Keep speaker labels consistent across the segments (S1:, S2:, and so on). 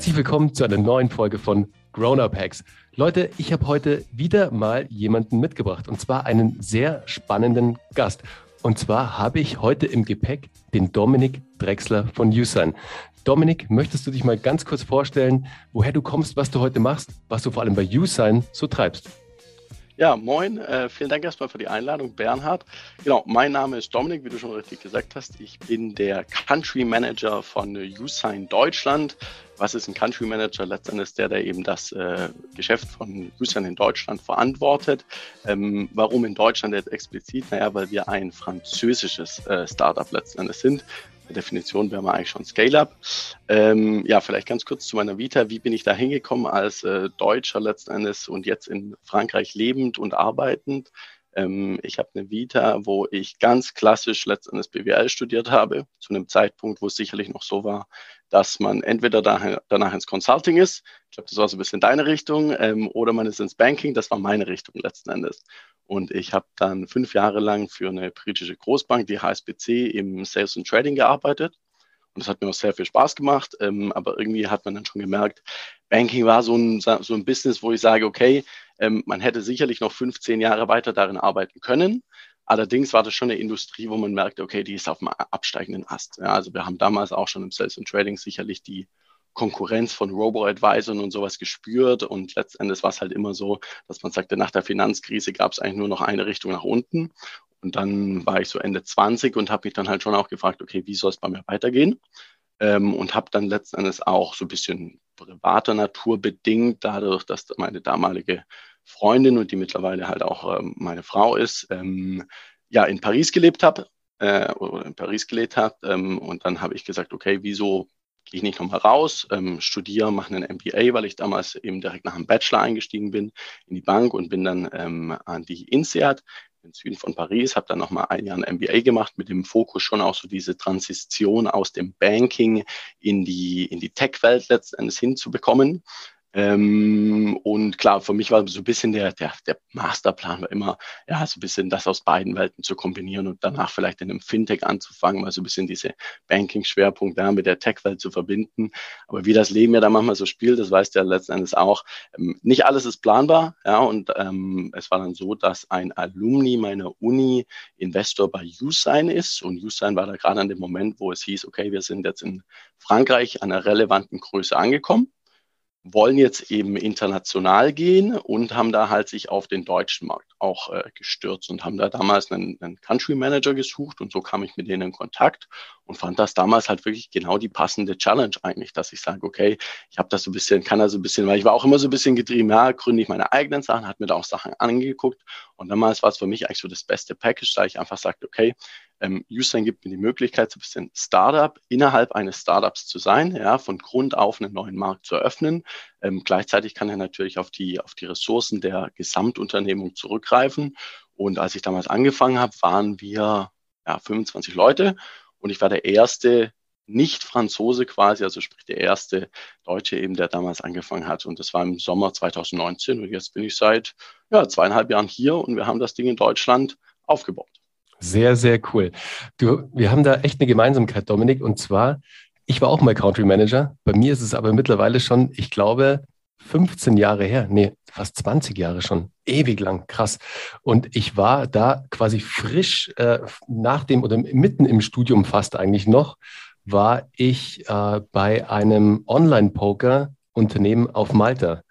S1: Herzlich willkommen zu einer neuen Folge von Grown Up Hacks. Leute, ich habe heute wieder mal jemanden mitgebracht und zwar einen sehr spannenden Gast. Und zwar habe ich heute im Gepäck den Dominik Drexler von Usign. Dominik, möchtest du dich mal ganz kurz vorstellen, woher du kommst, was du heute machst, was du vor allem bei Usign so treibst?
S2: Ja, moin. Äh, vielen Dank erstmal für die Einladung, Bernhard. Genau, mein Name ist Dominik, wie du schon richtig gesagt hast. Ich bin der Country Manager von Usign Deutschland. Was ist ein Country Manager? Letztendlich der, der eben das äh, Geschäft von Usign in Deutschland verantwortet. Ähm, warum in Deutschland jetzt explizit? Naja, weil wir ein französisches äh, Startup letztendlich sind Definition wäre man eigentlich schon Scale-Up. Ähm, ja, vielleicht ganz kurz zu meiner Vita. Wie bin ich da hingekommen als äh, Deutscher letzten Endes und jetzt in Frankreich lebend und arbeitend? Ähm, ich habe eine Vita, wo ich ganz klassisch letztendlich BWL studiert habe, zu einem Zeitpunkt, wo es sicherlich noch so war, dass man entweder daher, danach ins Consulting ist, ich glaube, das war so ein bisschen deine Richtung, ähm, oder man ist ins Banking, das war meine Richtung letzten Endes. Und ich habe dann fünf Jahre lang für eine britische Großbank, die HSBC, im Sales und Trading gearbeitet. Und das hat mir auch sehr viel Spaß gemacht. Ähm, aber irgendwie hat man dann schon gemerkt, Banking war so ein, so ein Business, wo ich sage, okay, ähm, man hätte sicherlich noch 15 Jahre weiter darin arbeiten können. Allerdings war das schon eine Industrie, wo man merkte, okay, die ist auf dem absteigenden Ast. Ja, also wir haben damals auch schon im Sales und Trading sicherlich die Konkurrenz von Robo-Advisern und sowas gespürt. Und letztendlich war es halt immer so, dass man sagte, nach der Finanzkrise gab es eigentlich nur noch eine Richtung nach unten. Und dann war ich so Ende 20 und habe mich dann halt schon auch gefragt, okay, wie soll es bei mir weitergehen? Ähm, und habe dann letzten Endes auch so ein bisschen privater Natur bedingt, dadurch, dass meine damalige Freundin und die mittlerweile halt auch ähm, meine Frau ist, ähm, ja in Paris gelebt habe äh, oder in Paris gelebt habe. Ähm, und dann habe ich gesagt, okay, wieso gehe ich nicht nochmal raus, ähm, studiere, mache einen MBA, weil ich damals eben direkt nach dem Bachelor eingestiegen bin in die Bank und bin dann ähm, an die INSEAD im Süden von Paris, habe dann nochmal ein Jahr ein MBA gemacht mit dem Fokus schon auch so diese Transition aus dem Banking in die, in die Tech-Welt letztendlich hinzubekommen. Ähm, und klar, für mich war so ein bisschen der, der, der Masterplan war immer, ja, so ein bisschen das aus beiden Welten zu kombinieren und danach vielleicht in einem Fintech anzufangen, mal so ein bisschen diese Banking-Schwerpunkte mit der Tech-Welt zu verbinden. Aber wie das Leben ja da manchmal so spielt, das weißt du ja letzten Endes auch, ähm, nicht alles ist planbar, ja, und ähm, es war dann so, dass ein Alumni meiner Uni Investor bei Usign ist und Usign war da gerade an dem Moment, wo es hieß, okay, wir sind jetzt in Frankreich an einer relevanten Größe angekommen wollen jetzt eben international gehen und haben da halt sich auf den deutschen Markt auch äh, gestürzt und haben da damals einen, einen Country Manager gesucht und so kam ich mit denen in Kontakt und fand das damals halt wirklich genau die passende Challenge eigentlich, dass ich sage, okay, ich habe das so ein bisschen, kann da so ein bisschen, weil ich war auch immer so ein bisschen getrieben, ja, gründe ich meine eigenen Sachen, hat mir da auch Sachen angeguckt und damals war es für mich eigentlich so das beste Package, da ich einfach sagte, okay, ähm, Usein gibt mir die Möglichkeit, so ein bisschen Startup innerhalb eines Startups zu sein, ja, von Grund auf einen neuen Markt zu öffnen. Ähm, gleichzeitig kann er natürlich auf die, auf die Ressourcen der Gesamtunternehmung zurückgreifen. Und als ich damals angefangen habe, waren wir ja, 25 Leute und ich war der erste nicht-Franzose quasi, also sprich der erste Deutsche eben, der damals angefangen hat. Und das war im Sommer 2019 und jetzt bin ich seit ja, zweieinhalb Jahren hier und wir haben das Ding in Deutschland aufgebaut.
S1: Sehr, sehr cool. Du, wir haben da echt eine Gemeinsamkeit, Dominik. Und zwar, ich war auch mal Country Manager. Bei mir ist es aber mittlerweile schon, ich glaube, 15 Jahre her. Nee, fast 20 Jahre schon. Ewig lang. Krass. Und ich war da quasi frisch äh, nach dem oder mitten im Studium fast eigentlich noch, war ich äh, bei einem Online-Poker-Unternehmen auf Malta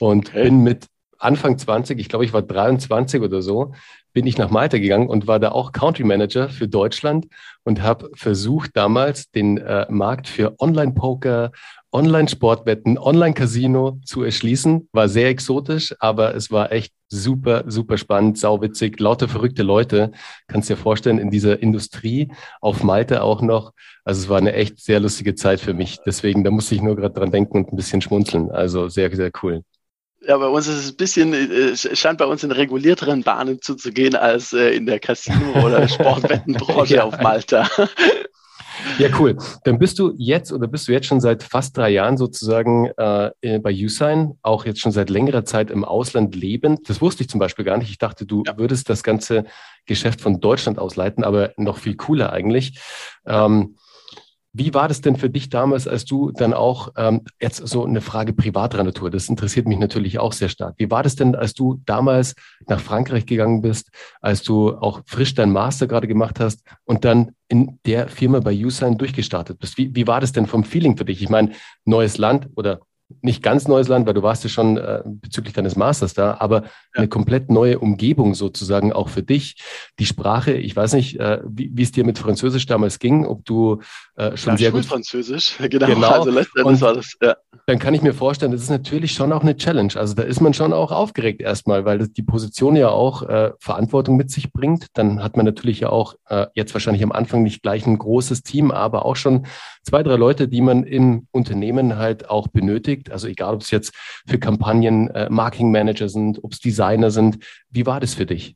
S1: und okay. bin mit Anfang 20, ich glaube, ich war 23 oder so, bin ich nach Malta gegangen und war da auch Country Manager für Deutschland und habe versucht, damals den äh, Markt für Online-Poker, Online-Sportwetten, Online-Casino zu erschließen. War sehr exotisch, aber es war echt super, super spannend, sauwitzig, lauter verrückte Leute. Kannst dir vorstellen, in dieser Industrie auf Malta auch noch. Also es war eine echt sehr lustige Zeit für mich. Deswegen, da musste ich nur gerade dran denken und ein bisschen schmunzeln. Also sehr, sehr cool.
S2: Ja, bei uns ist es ein bisschen, äh, scheint bei uns in regulierteren Bahnen zuzugehen als äh, in der Casino- oder Sportwettenbranche ja. auf Malta.
S1: Ja, cool. Dann bist du jetzt oder bist du jetzt schon seit fast drei Jahren sozusagen äh, bei Usign, auch jetzt schon seit längerer Zeit im Ausland lebend. Das wusste ich zum Beispiel gar nicht. Ich dachte, du ja. würdest das ganze Geschäft von Deutschland ausleiten, aber noch viel cooler eigentlich. Ähm, Wie war das denn für dich damals, als du dann auch, ähm, jetzt so eine Frage privater Natur, das interessiert mich natürlich auch sehr stark. Wie war das denn, als du damals nach Frankreich gegangen bist, als du auch frisch deinen Master gerade gemacht hast und dann in der Firma bei Usign durchgestartet bist? Wie, wie war das denn vom Feeling für dich? Ich meine, neues Land oder nicht ganz neues Land, weil du warst ja schon äh, bezüglich deines Masters da, aber ja. eine komplett neue Umgebung sozusagen auch für dich. Die Sprache, ich weiß nicht, äh, wie, wie es dir mit Französisch damals ging, ob du äh, schon ja, sehr gut
S2: Französisch, genau. genau. Also letztendlich war das.
S1: Ja. Dann kann ich mir vorstellen, das ist natürlich schon auch eine Challenge. Also da ist man schon auch aufgeregt erstmal, weil das die Position ja auch äh, Verantwortung mit sich bringt. Dann hat man natürlich ja auch äh, jetzt wahrscheinlich am Anfang nicht gleich ein großes Team, aber auch schon zwei, drei Leute, die man im Unternehmen halt auch benötigt. Also egal, ob es jetzt für Kampagnen äh, Marketing Manager sind, ob es Designer sind. Wie war das für dich?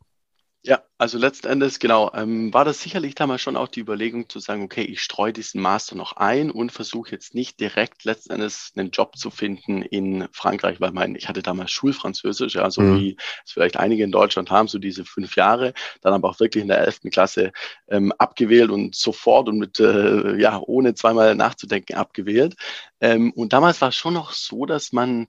S2: Ja, also letzten Endes, genau, ähm, war das sicherlich damals schon auch die Überlegung zu sagen, okay, ich streue diesen Master noch ein und versuche jetzt nicht direkt letzten Endes einen Job zu finden in Frankreich, weil mein, ich hatte damals Schulfranzösisch, ja, so mhm. wie es vielleicht einige in Deutschland haben, so diese fünf Jahre, dann aber auch wirklich in der elften Klasse ähm, abgewählt und sofort und mit, äh, ja, ohne zweimal nachzudenken abgewählt. Ähm, und damals war es schon noch so, dass man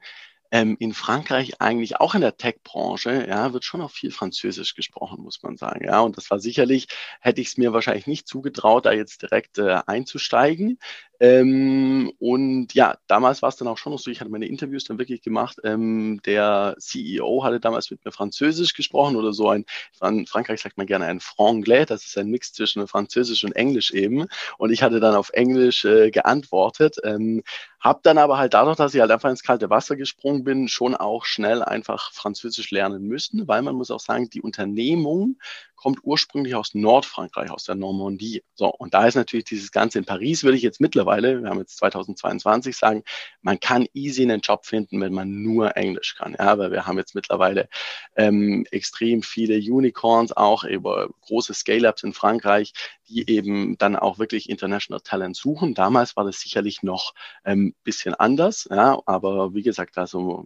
S2: ähm, in Frankreich eigentlich auch in der Tech-Branche, ja, wird schon noch viel Französisch gesprochen, muss man sagen. Ja, und das war sicherlich, hätte ich es mir wahrscheinlich nicht zugetraut, da jetzt direkt äh, einzusteigen. Ähm, und ja, damals war es dann auch schon noch so, ich hatte meine Interviews dann wirklich gemacht. Ähm, der CEO hatte damals mit mir Französisch gesprochen oder so ein, in Frankreich sagt man gerne ein Franglais, das ist ein Mix zwischen Französisch und Englisch eben. Und ich hatte dann auf Englisch äh, geantwortet. Ähm, hab dann aber halt dadurch, dass ich halt einfach ins kalte Wasser gesprungen bin, schon auch schnell einfach Französisch lernen müssen, weil man muss auch sagen, die Unternehmung kommt ursprünglich aus Nordfrankreich, aus der Normandie. So, und da ist natürlich dieses Ganze in Paris, würde ich jetzt mittlerweile, wir haben jetzt 2022 sagen, man kann easy einen Job finden, wenn man nur Englisch kann. Ja, weil wir haben jetzt mittlerweile ähm, extrem viele Unicorns, auch über große Scale-Ups in Frankreich, die eben dann auch wirklich International Talent suchen. Damals war das sicherlich noch ein ähm, bisschen anders, ja, aber wie gesagt, also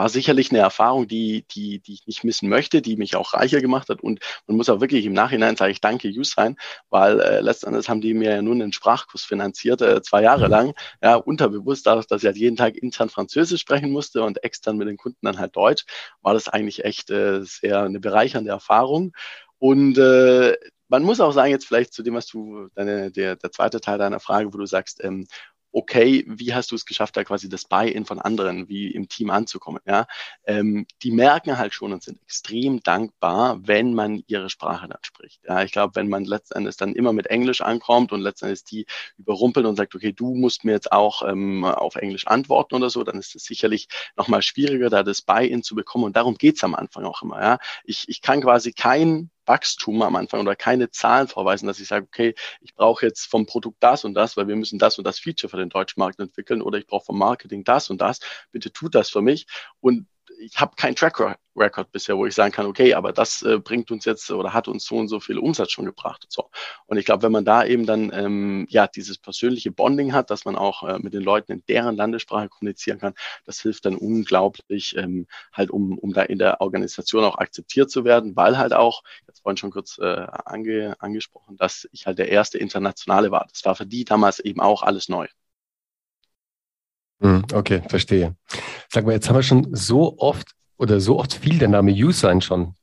S2: war sicherlich eine Erfahrung, die, die, die ich nicht missen möchte, die mich auch reicher gemacht hat. Und man muss auch wirklich im Nachhinein sage ich danke Usign, weil äh, letztendlich haben die mir ja nun einen Sprachkurs finanziert, äh, zwei Jahre mhm. lang, ja, unterbewusst, dadurch, dass ich halt jeden Tag intern Französisch sprechen musste und extern mit den Kunden dann halt Deutsch, war das eigentlich echt äh, sehr eine bereichernde Erfahrung. Und äh, man muss auch sagen, jetzt vielleicht zu dem, was du, deine, der, der zweite Teil deiner Frage, wo du sagst, ähm, okay, wie hast du es geschafft, da quasi das Buy-in von anderen wie im Team anzukommen? Ja, ähm, die merken halt schon und sind extrem dankbar, wenn man ihre Sprache dann spricht. Ja, ich glaube, wenn man letztendlich dann immer mit Englisch ankommt und letztendlich die überrumpelt und sagt, okay, du musst mir jetzt auch ähm, auf Englisch antworten oder so, dann ist es sicherlich nochmal schwieriger, da das Buy-in zu bekommen. Und darum geht's am Anfang auch immer. Ja, ich, ich kann quasi kein Wachstum am Anfang oder keine Zahlen vorweisen, dass ich sage, okay, ich brauche jetzt vom Produkt das und das, weil wir müssen das und das Feature für den deutschen Markt entwickeln oder ich brauche vom Marketing das und das. Bitte tut das für mich. Und ich habe keinen Track Record bisher, wo ich sagen kann, okay, aber das äh, bringt uns jetzt oder hat uns so und so viel Umsatz schon gebracht. So. Und ich glaube, wenn man da eben dann ähm, ja dieses persönliche Bonding hat, dass man auch äh, mit den Leuten in deren Landessprache kommunizieren kann, das hilft dann unglaublich, ähm, halt um, um da in der Organisation auch akzeptiert zu werden, weil halt auch, vorhin schon kurz äh, ange, angesprochen, dass ich halt der erste Internationale war. Das war für die damals eben auch alles neu.
S1: Hm, okay, verstehe. Sag mal, jetzt haben wir schon so oft oder so oft viel der Name Usign schon.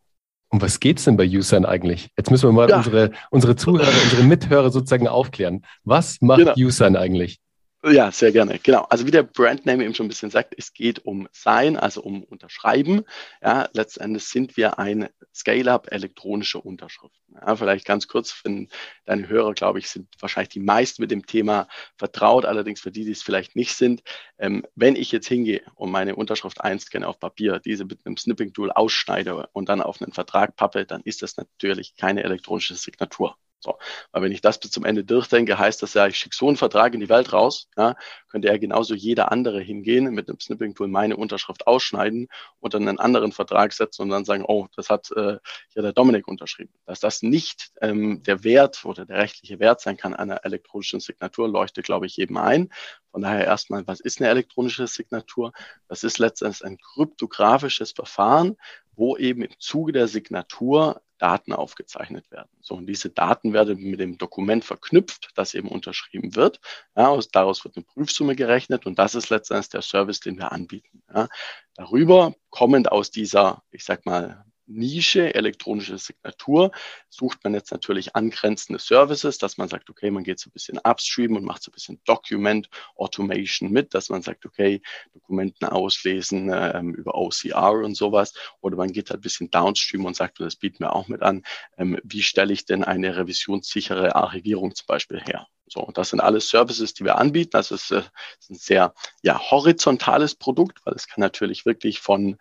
S1: Um was geht's denn bei Usign eigentlich? Jetzt müssen wir mal ja. unsere, unsere Zuhörer, unsere Mithörer sozusagen aufklären. Was macht genau. Usign eigentlich?
S2: Ja, sehr gerne. Genau. Also wie der Brandname eben schon ein bisschen sagt, es geht um Sein, also um Unterschreiben. Ja, letztendlich sind wir ein Scale-up elektronische Unterschriften. Ja, vielleicht ganz kurz, wenn deine Hörer, glaube ich, sind wahrscheinlich die meisten mit dem Thema vertraut. Allerdings für die, die es vielleicht nicht sind, ähm, wenn ich jetzt hingehe und meine Unterschrift einscanne auf Papier, diese mit einem Snipping-Tool ausschneide und dann auf einen Vertrag pappe, dann ist das natürlich keine elektronische Signatur. So, weil wenn ich das bis zum Ende durchdenke, heißt das ja, ich schicke so einen Vertrag in die Welt raus, ja, könnte ja genauso jeder andere hingehen, mit einem Snipping-Tool meine Unterschrift ausschneiden und dann einen anderen Vertrag setzen und dann sagen, oh, das hat äh, ja der Dominik unterschrieben. Dass das nicht ähm, der Wert oder der rechtliche Wert sein kann einer elektronischen Signatur, leuchtet, glaube ich, jedem ein. Von daher erstmal, was ist eine elektronische Signatur? Das ist letztendlich ein kryptografisches Verfahren, wo eben im Zuge der Signatur Daten aufgezeichnet werden. So, und diese Daten werden mit dem Dokument verknüpft, das eben unterschrieben wird. Ja, aus, daraus wird eine Prüfsumme gerechnet und das ist letztendlich der Service, den wir anbieten. Ja. Darüber kommend aus dieser, ich sag mal, Nische, elektronische Signatur, sucht man jetzt natürlich angrenzende Services, dass man sagt, okay, man geht so ein bisschen upstream und macht so ein bisschen Document Automation mit, dass man sagt, okay, Dokumenten auslesen ähm, über OCR und sowas. Oder man geht halt ein bisschen downstream und sagt, das bieten wir auch mit an, ähm, wie stelle ich denn eine revisionssichere Archivierung zum Beispiel her? So, und das sind alles Services, die wir anbieten. Das ist, äh, ist ein sehr ja, horizontales Produkt, weil es kann natürlich wirklich von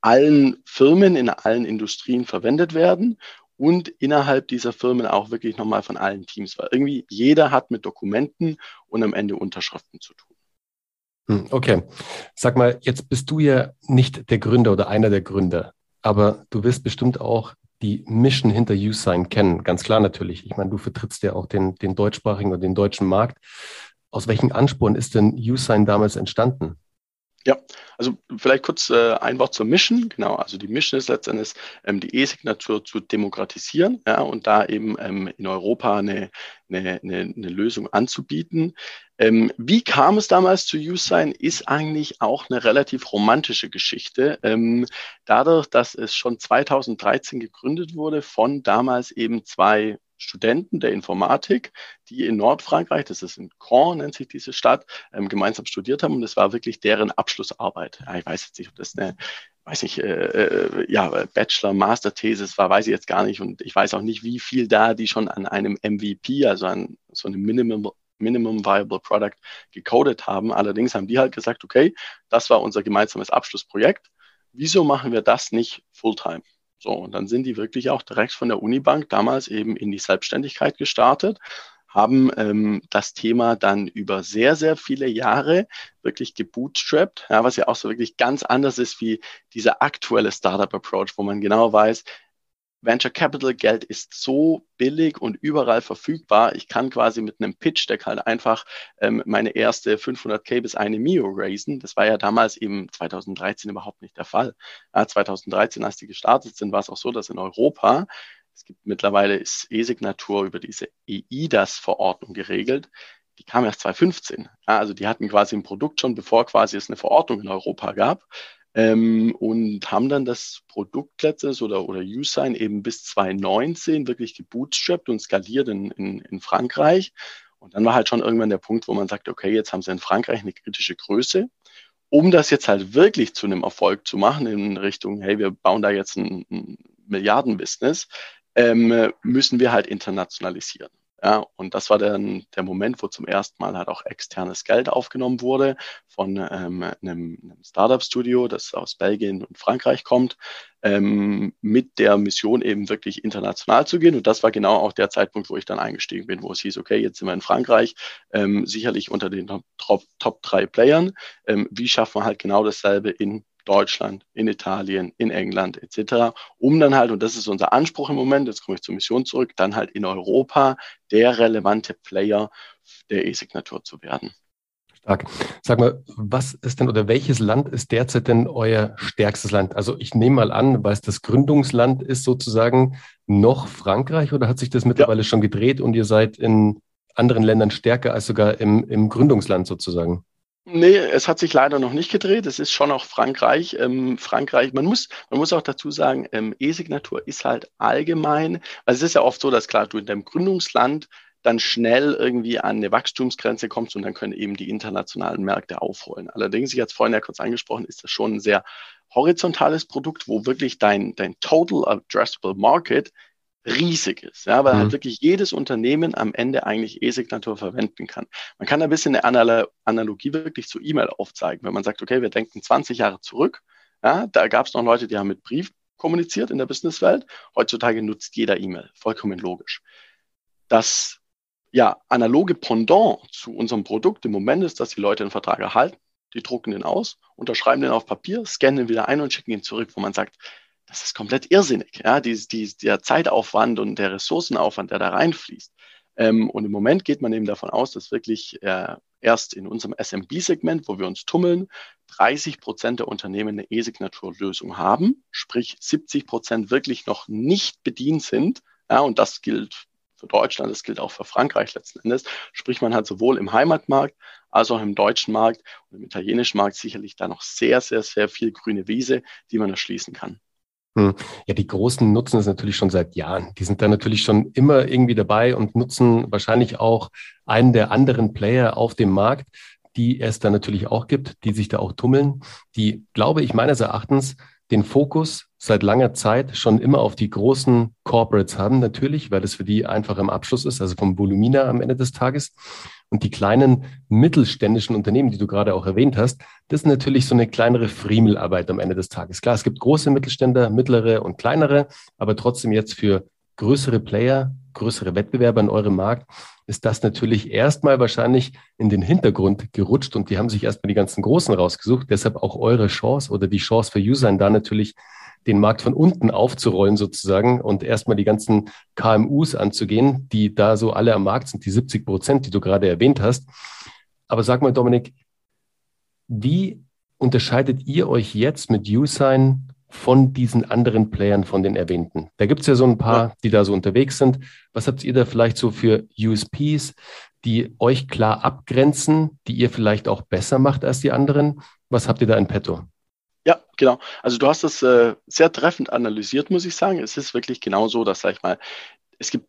S2: allen Firmen in allen Industrien verwendet werden und innerhalb dieser Firmen auch wirklich nochmal von allen Teams, weil irgendwie jeder hat mit Dokumenten und am Ende Unterschriften zu tun.
S1: Hm, okay. Sag mal, jetzt bist du ja nicht der Gründer oder einer der Gründer, aber du wirst bestimmt auch die Mission hinter USign kennen. Ganz klar natürlich. Ich meine, du vertrittst ja auch den, den deutschsprachigen oder den deutschen Markt. Aus welchen Ansporn ist denn USign damals entstanden?
S2: Ja, also vielleicht kurz äh, ein Wort zur Mission. Genau, also die Mission ist letztendlich ähm, die E-Signatur zu demokratisieren ja, und da eben ähm, in Europa eine, eine, eine, eine Lösung anzubieten. Ähm, wie kam es damals zu USign, ist eigentlich auch eine relativ romantische Geschichte. Ähm, dadurch, dass es schon 2013 gegründet wurde von damals eben zwei Studenten der Informatik, die in Nordfrankreich, das ist in Caen, nennt sich diese Stadt, ähm, gemeinsam studiert haben. Und das war wirklich deren Abschlussarbeit. Ja, ich weiß jetzt nicht, ob das eine weiß nicht, äh, äh, ja, Bachelor, Master Thesis war, weiß ich jetzt gar nicht. Und ich weiß auch nicht, wie viel da die schon an einem MVP, also an so einem Minimum, Minimum Viable Product gecodet haben. Allerdings haben die halt gesagt, okay, das war unser gemeinsames Abschlussprojekt. Wieso machen wir das nicht Fulltime? So, und dann sind die wirklich auch direkt von der Unibank damals eben in die Selbstständigkeit gestartet, haben ähm, das Thema dann über sehr, sehr viele Jahre wirklich gebootstrapped, ja, was ja auch so wirklich ganz anders ist wie dieser aktuelle Startup-Approach, wo man genau weiß, Venture Capital Geld ist so billig und überall verfügbar. Ich kann quasi mit einem Pitch Deck halt einfach ähm, meine erste 500k bis eine Mio raisen. Das war ja damals eben 2013 überhaupt nicht der Fall. Ja, 2013, als die gestartet sind, war es auch so, dass in Europa, es gibt mittlerweile ist E-Signatur über diese EIDAS-Verordnung geregelt. Die kam erst 2015. Ja, also die hatten quasi ein Produkt schon, bevor quasi es eine Verordnung in Europa gab ähm, und haben dann das Produkt letztes oder, oder Usign eben bis 2019 wirklich gebootstrapped und skaliert in, in, in Frankreich. Und dann war halt schon irgendwann der Punkt, wo man sagt, okay, jetzt haben sie in Frankreich eine kritische Größe. Um das jetzt halt wirklich zu einem Erfolg zu machen in Richtung, hey, wir bauen da jetzt ein, ein Milliardenbusiness, ähm, müssen wir halt internationalisieren. Ja, und das war dann der Moment, wo zum ersten Mal halt auch externes Geld aufgenommen wurde von ähm, einem, einem Startup-Studio, das aus Belgien und Frankreich kommt, ähm, mit der Mission eben wirklich international zu gehen. Und das war genau auch der Zeitpunkt, wo ich dann eingestiegen bin, wo es hieß, okay, jetzt sind wir in Frankreich, ähm, sicherlich unter den Top, Top drei Playern. Ähm, wie schaffen wir halt genau dasselbe in Deutschland, in Italien, in England etc., um dann halt, und das ist unser Anspruch im Moment, jetzt komme ich zur Mission zurück, dann halt in Europa der relevante Player der E-Signatur zu werden.
S1: Stark. Sag mal, was ist denn oder welches Land ist derzeit denn euer stärkstes Land? Also ich nehme mal an, weil es das Gründungsland ist sozusagen noch Frankreich oder hat sich das mittlerweile ja. schon gedreht und ihr seid in anderen Ländern stärker als sogar im, im Gründungsland sozusagen?
S2: Nee, es hat sich leider noch nicht gedreht. Es ist schon auch Frankreich. Ähm, Frankreich, man muss, man muss auch dazu sagen, ähm, E-Signatur ist halt allgemein, also es ist ja oft so, dass klar, du in deinem Gründungsland dann schnell irgendwie an eine Wachstumsgrenze kommst und dann können eben die internationalen Märkte aufholen. Allerdings, ich hatte es vorhin ja kurz angesprochen, ist das schon ein sehr horizontales Produkt, wo wirklich dein, dein Total Addressable Market riesig ist, ja, weil halt mhm. halt wirklich jedes Unternehmen am Ende eigentlich E-Signatur verwenden kann. Man kann ein bisschen eine Analogie wirklich zu E-Mail aufzeigen, wenn man sagt, okay, wir denken 20 Jahre zurück, ja, da gab es noch Leute, die haben mit Brief kommuniziert in der Businesswelt. Heutzutage nutzt jeder E-Mail, vollkommen logisch. Das ja, analoge Pendant zu unserem Produkt im Moment ist, dass die Leute einen Vertrag erhalten, die drucken den aus, unterschreiben den auf Papier, scannen ihn wieder ein und schicken ihn zurück, wo man sagt, das ist komplett irrsinnig. Ja, die, die, der Zeitaufwand und der Ressourcenaufwand, der da reinfließt. Ähm, und im Moment geht man eben davon aus, dass wirklich äh, erst in unserem SMB-Segment, wo wir uns tummeln, 30 Prozent der Unternehmen eine E-Signaturlösung haben, sprich 70 Prozent wirklich noch nicht bedient sind. Ja, und das gilt für Deutschland, das gilt auch für Frankreich letzten Endes. Sprich, man hat sowohl im Heimatmarkt als auch im deutschen Markt und im italienischen Markt sicherlich da noch sehr, sehr, sehr viel grüne Wiese, die man erschließen kann.
S1: Hm. Ja, die Großen nutzen es natürlich schon seit Jahren. Die sind da natürlich schon immer irgendwie dabei und nutzen wahrscheinlich auch einen der anderen Player auf dem Markt, die es da natürlich auch gibt, die sich da auch tummeln, die, glaube ich, meines Erachtens den Fokus seit langer Zeit schon immer auf die großen Corporates haben, natürlich, weil es für die einfach im Abschluss ist, also vom Volumina am Ende des Tages. Und die kleinen mittelständischen Unternehmen, die du gerade auch erwähnt hast, das ist natürlich so eine kleinere Friemelarbeit am Ende des Tages. Klar, es gibt große Mittelständler, mittlere und kleinere, aber trotzdem jetzt für größere Player, größere Wettbewerber in eurem Markt, ist das natürlich erstmal wahrscheinlich in den Hintergrund gerutscht und die haben sich erstmal die ganzen Großen rausgesucht. Deshalb auch eure Chance oder die Chance für User da natürlich den Markt von unten aufzurollen sozusagen und erstmal die ganzen KMUs anzugehen, die da so alle am Markt sind, die 70 Prozent, die du gerade erwähnt hast. Aber sag mal, Dominik, wie unterscheidet ihr euch jetzt mit Usign von diesen anderen Playern, von den erwähnten? Da gibt es ja so ein paar, die da so unterwegs sind. Was habt ihr da vielleicht so für USPs, die euch klar abgrenzen, die ihr vielleicht auch besser macht als die anderen? Was habt ihr da in petto?
S2: Ja, genau. Also du hast das äh, sehr treffend analysiert, muss ich sagen. Es ist wirklich genau so, dass, sag ich mal, es gibt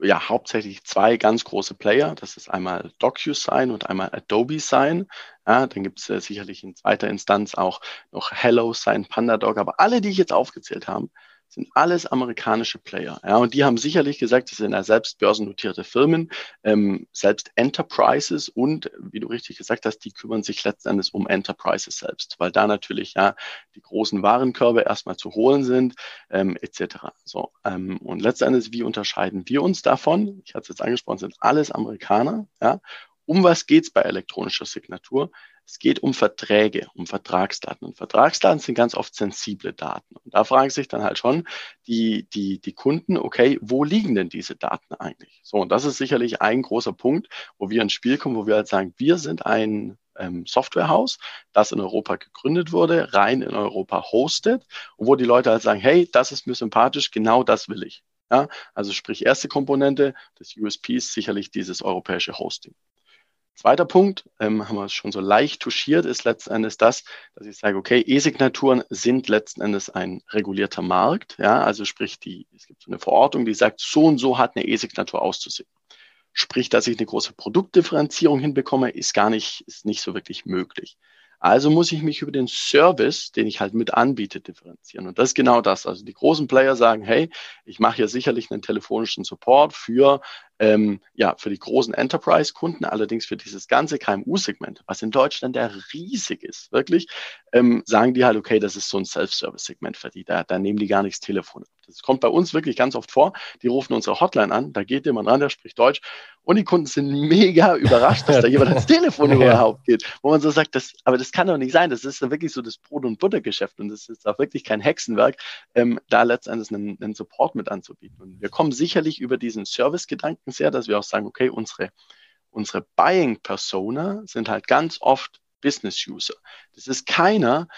S2: ja hauptsächlich zwei ganz große Player. Das ist einmal DocuSign und einmal Adobe Sign. Ja, dann gibt es äh, sicherlich in zweiter Instanz auch noch HelloSign, PandaDoc. Aber alle, die ich jetzt aufgezählt habe, sind alles amerikanische Player. Ja, und die haben sicherlich gesagt, das sind ja selbst börsennotierte Firmen, ähm, selbst Enterprises und, wie du richtig gesagt hast, die kümmern sich letztendlich um Enterprises selbst, weil da natürlich ja die großen Warenkörbe erstmal zu holen sind, ähm, etc. So, ähm, und letztendlich, wie unterscheiden wir uns davon? Ich hatte es jetzt angesprochen, sind alles Amerikaner. Ja, um was geht es bei elektronischer Signatur? Es geht um Verträge, um Vertragsdaten. Und Vertragsdaten sind ganz oft sensible Daten. Und da fragen sich dann halt schon die, die, die Kunden, okay, wo liegen denn diese Daten eigentlich? So, und das ist sicherlich ein großer Punkt, wo wir ins Spiel kommen, wo wir halt sagen, wir sind ein ähm, Softwarehaus, das in Europa gegründet wurde, rein in Europa hostet und wo die Leute halt sagen, hey, das ist mir sympathisch, genau das will ich. Ja, also sprich, erste Komponente des USPs sicherlich dieses europäische Hosting. Zweiter Punkt, ähm, haben wir es schon so leicht touchiert, ist letzten Endes das, dass ich sage, okay, E-Signaturen sind letzten Endes ein regulierter Markt. Ja, also sprich, die, es gibt so eine Verordnung, die sagt, so und so hat eine E-Signatur auszusehen. Sprich, dass ich eine große Produktdifferenzierung hinbekomme, ist gar nicht, ist nicht so wirklich möglich. Also muss ich mich über den Service, den ich halt mit anbiete, differenzieren. Und das ist genau das. Also die großen Player sagen, hey, ich mache hier sicherlich einen telefonischen Support für ähm, ja, für die großen Enterprise-Kunden, allerdings für dieses ganze KMU-Segment, was in Deutschland ja riesig ist, wirklich, ähm, sagen die halt, okay, das ist so ein Self-Service-Segment für die, da, da nehmen die gar nichts Telefon ab. Das kommt bei uns wirklich ganz oft vor. Die rufen unsere Hotline an, da geht jemand ran, der spricht Deutsch und die Kunden sind mega überrascht, dass da jemand ans Telefon ja. überhaupt geht, wo man so sagt, das, aber das kann doch nicht sein, das ist ja wirklich so das Brot- und Buttergeschäft und das ist auch wirklich kein Hexenwerk, ähm, da letztendlich einen, einen Support mit anzubieten. Und wir kommen sicherlich über diesen Service-Gedanken sehr, dass wir auch sagen, okay, unsere, unsere Buying Persona sind halt ganz oft Business User. Das ist keiner,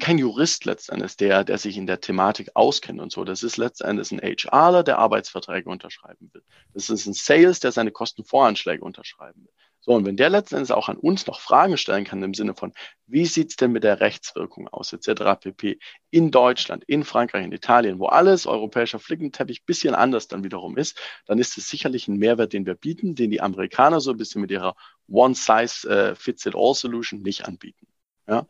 S2: kein Jurist letztendlich, der, der sich in der Thematik auskennt und so. Das ist letztendlich ein HRler, der Arbeitsverträge unterschreiben will. Das ist ein Sales, der seine Kostenvoranschläge unterschreiben will. So, und wenn der letztendlich auch an uns noch Fragen stellen kann im Sinne von, wie sieht's denn mit der Rechtswirkung aus, etc. pp. in Deutschland, in Frankreich, in Italien, wo alles europäischer Flickenteppich bisschen anders dann wiederum ist, dann ist es sicherlich ein Mehrwert, den wir bieten, den die Amerikaner so ein bisschen mit ihrer One-Size-Fits-it-all-Solution nicht anbieten. Ja.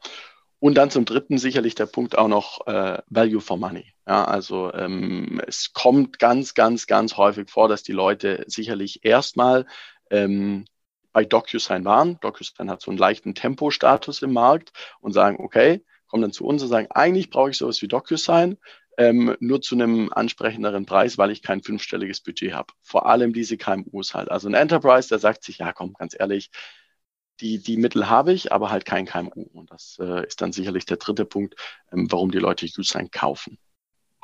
S2: Und dann zum dritten sicherlich der Punkt auch noch äh, Value for Money. Ja, also ähm, es kommt ganz, ganz, ganz häufig vor, dass die Leute sicherlich erstmal ähm, bei DocuSign waren. DocuSign hat so einen leichten Tempo-Status im Markt und sagen, okay, kommen dann zu uns und sagen, eigentlich brauche ich sowas wie DocuSign, ähm, nur zu einem ansprechenderen Preis, weil ich kein fünfstelliges Budget habe. Vor allem diese KMUs halt. Also ein Enterprise, der sagt sich, ja komm, ganz ehrlich, die, die Mittel habe ich, aber halt kein KMU. Und das äh, ist dann sicherlich der dritte Punkt, ähm, warum die Leute USign kaufen.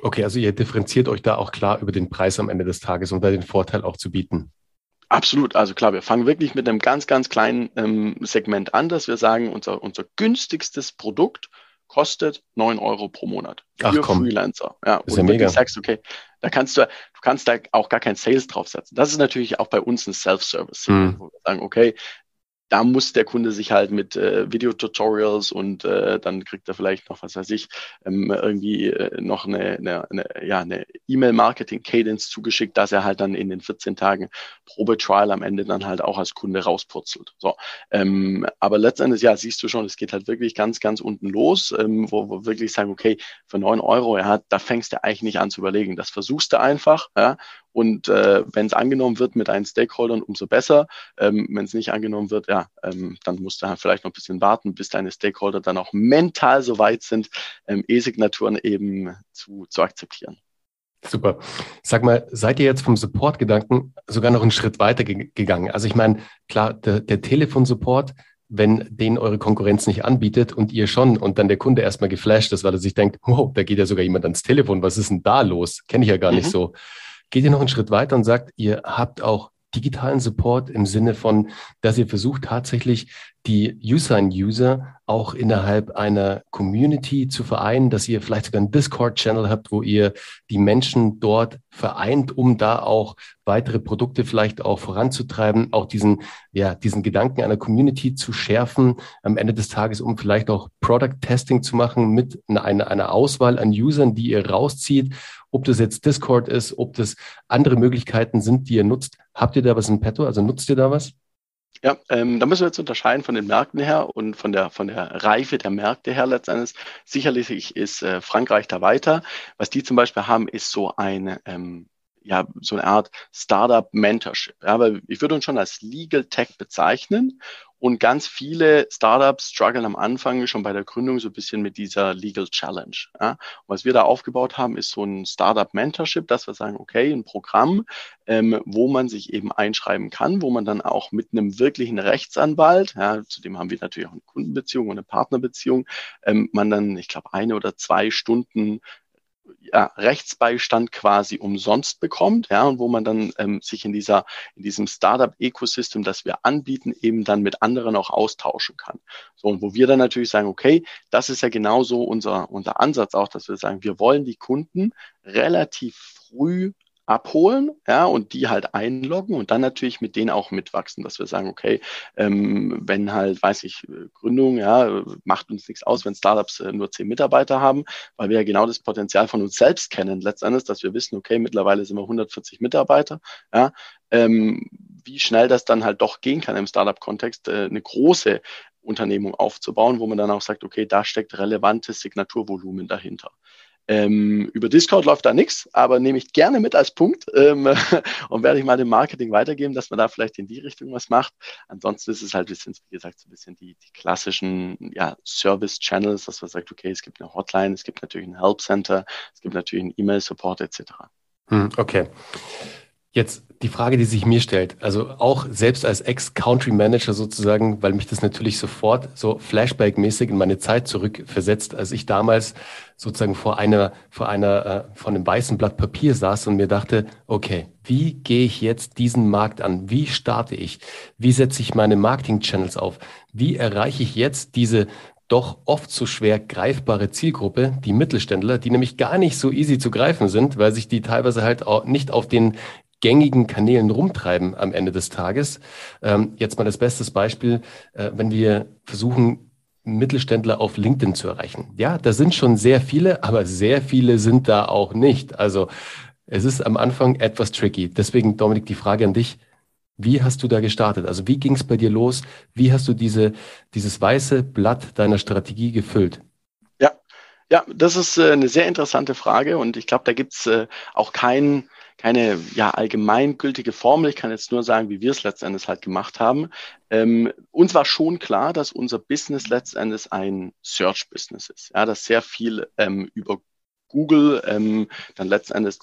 S1: Okay, also ihr differenziert euch da auch klar über den Preis am Ende des Tages, um da den Vorteil auch zu bieten.
S2: Absolut. Also klar, wir fangen wirklich mit einem ganz, ganz kleinen ähm, Segment an, dass wir sagen, unser, unser günstigstes Produkt kostet 9 Euro pro Monat
S1: für Ach, komm.
S2: Freelancer.
S1: Ja, ist und ja mega.
S2: du sagst, okay, da kannst du, du kannst da auch gar kein Sales draufsetzen. Das ist natürlich auch bei uns ein Self-Service, hm. wo wir sagen, okay, da muss der Kunde sich halt mit äh, Videotutorials und äh, dann kriegt er vielleicht noch, was weiß ich, ähm, irgendwie äh, noch eine, eine, eine, ja, eine E-Mail-Marketing-Cadence zugeschickt, dass er halt dann in den 14 Tagen Probetrial am Ende dann halt auch als Kunde rauspurzelt. So, ähm, aber letztendlich, ja, siehst du schon, es geht halt wirklich ganz, ganz unten los, ähm, wo wir wirklich sagen, okay, für neun Euro, ja, da fängst du eigentlich nicht an zu überlegen. Das versuchst du einfach, ja, und äh, wenn es angenommen wird mit deinen Stakeholdern, umso besser. Ähm, wenn es nicht angenommen wird, ja, ähm, dann musst du halt vielleicht noch ein bisschen warten, bis deine Stakeholder dann auch mental so weit sind, ähm, E-Signaturen eben zu, zu akzeptieren.
S1: Super. Sag mal, seid ihr jetzt vom Support-Gedanken sogar noch einen Schritt weiter ge gegangen? Also ich meine, klar, der, der Telefonsupport, wenn den eure Konkurrenz nicht anbietet und ihr schon und dann der Kunde erstmal geflasht ist, weil er sich denkt, wow, da geht ja sogar jemand ans Telefon, was ist denn da los? Kenne ich ja gar mhm. nicht so geht ihr noch einen Schritt weiter und sagt, ihr habt auch digitalen Support im Sinne von, dass ihr versucht tatsächlich die User-User auch innerhalb einer Community zu vereinen, dass ihr vielleicht sogar einen Discord-Channel habt, wo ihr die Menschen dort vereint, um da auch weitere Produkte vielleicht auch voranzutreiben, auch diesen, ja, diesen Gedanken einer Community zu schärfen, am Ende des Tages, um vielleicht auch Product-Testing zu machen mit einer, einer Auswahl an Usern, die ihr rauszieht, ob das jetzt Discord ist, ob das andere Möglichkeiten sind, die ihr nutzt. Habt ihr da was im Petto? Also nutzt ihr da was?
S2: Ja, ähm, da müssen wir jetzt unterscheiden von den Märkten her und von der, von der Reife der Märkte her letztendlich. Sicherlich ist äh, Frankreich da weiter. Was die zum Beispiel haben, ist so eine, ähm, ja, so eine Art Startup Mentorship. Ja, aber ich würde uns schon als Legal Tech bezeichnen und ganz viele Startups strugglen am Anfang schon bei der Gründung so ein bisschen mit dieser Legal Challenge. Ja. Was wir da aufgebaut haben, ist so ein Startup Mentorship, dass wir sagen, okay, ein Programm, ähm, wo man sich eben einschreiben kann, wo man dann auch mit einem wirklichen Rechtsanwalt, ja, zudem haben wir natürlich auch eine Kundenbeziehung und eine Partnerbeziehung, ähm, man dann, ich glaube, eine oder zwei Stunden ja, Rechtsbeistand quasi umsonst bekommt, ja, und wo man dann ähm, sich in dieser, in diesem Startup-Ecosystem, das wir anbieten, eben dann mit anderen auch austauschen kann. So, und wo wir dann natürlich sagen, okay, das ist ja genauso unser, unser Ansatz auch, dass wir sagen, wir wollen die Kunden relativ früh abholen, ja, und die halt einloggen und dann natürlich mit denen auch mitwachsen, dass wir sagen, okay, ähm, wenn halt, weiß ich, Gründung, ja, macht uns nichts aus, wenn Startups äh, nur zehn Mitarbeiter haben, weil wir ja genau das Potenzial von uns selbst kennen, letztendlich, dass wir wissen, okay, mittlerweile sind wir 140 Mitarbeiter, ja, ähm, wie schnell das dann halt doch gehen kann im Startup-Kontext, äh, eine große Unternehmung aufzubauen, wo man dann auch sagt, okay, da steckt relevantes Signaturvolumen dahinter. Ähm, über Discord läuft da nichts, aber nehme ich gerne mit als Punkt ähm, und werde ich mal dem Marketing weitergeben, dass man da vielleicht in die Richtung was macht. Ansonsten ist es halt, wie gesagt, so ein bisschen die, die klassischen ja, Service-Channels, dass man sagt, okay, es gibt eine Hotline, es gibt natürlich ein Help Center, es gibt natürlich einen E-Mail-Support etc.
S1: Hm, okay. Jetzt die Frage, die sich mir stellt, also auch selbst als Ex-Country Manager sozusagen, weil mich das natürlich sofort so Flashback-mäßig in meine Zeit zurückversetzt, als ich damals sozusagen vor einer, vor einer, äh, vor einem weißen Blatt Papier saß und mir dachte, okay, wie gehe ich jetzt diesen Markt an? Wie starte ich? Wie setze ich meine Marketing-Channels auf? Wie erreiche ich jetzt diese doch oft so schwer greifbare Zielgruppe, die Mittelständler, die nämlich gar nicht so easy zu greifen sind, weil sich die teilweise halt auch nicht auf den gängigen Kanälen rumtreiben am Ende des Tages. Ähm, jetzt mal das beste Beispiel, äh, wenn wir versuchen, Mittelständler auf LinkedIn zu erreichen. Ja, da sind schon sehr viele, aber sehr viele sind da auch nicht. Also es ist am Anfang etwas tricky. Deswegen, Dominik, die Frage an dich. Wie hast du da gestartet? Also wie ging es bei dir los? Wie hast du diese, dieses weiße Blatt deiner Strategie gefüllt?
S2: Ja, ja, das ist äh, eine sehr interessante Frage und ich glaube, da gibt's äh, auch keinen keine ja, allgemeingültige Formel. Ich kann jetzt nur sagen, wie wir es letztendlich halt gemacht haben. Ähm, uns war schon klar, dass unser Business letztendlich ein Search-Business ist. Ja, dass sehr viel ähm, über Google ähm, dann letztendlich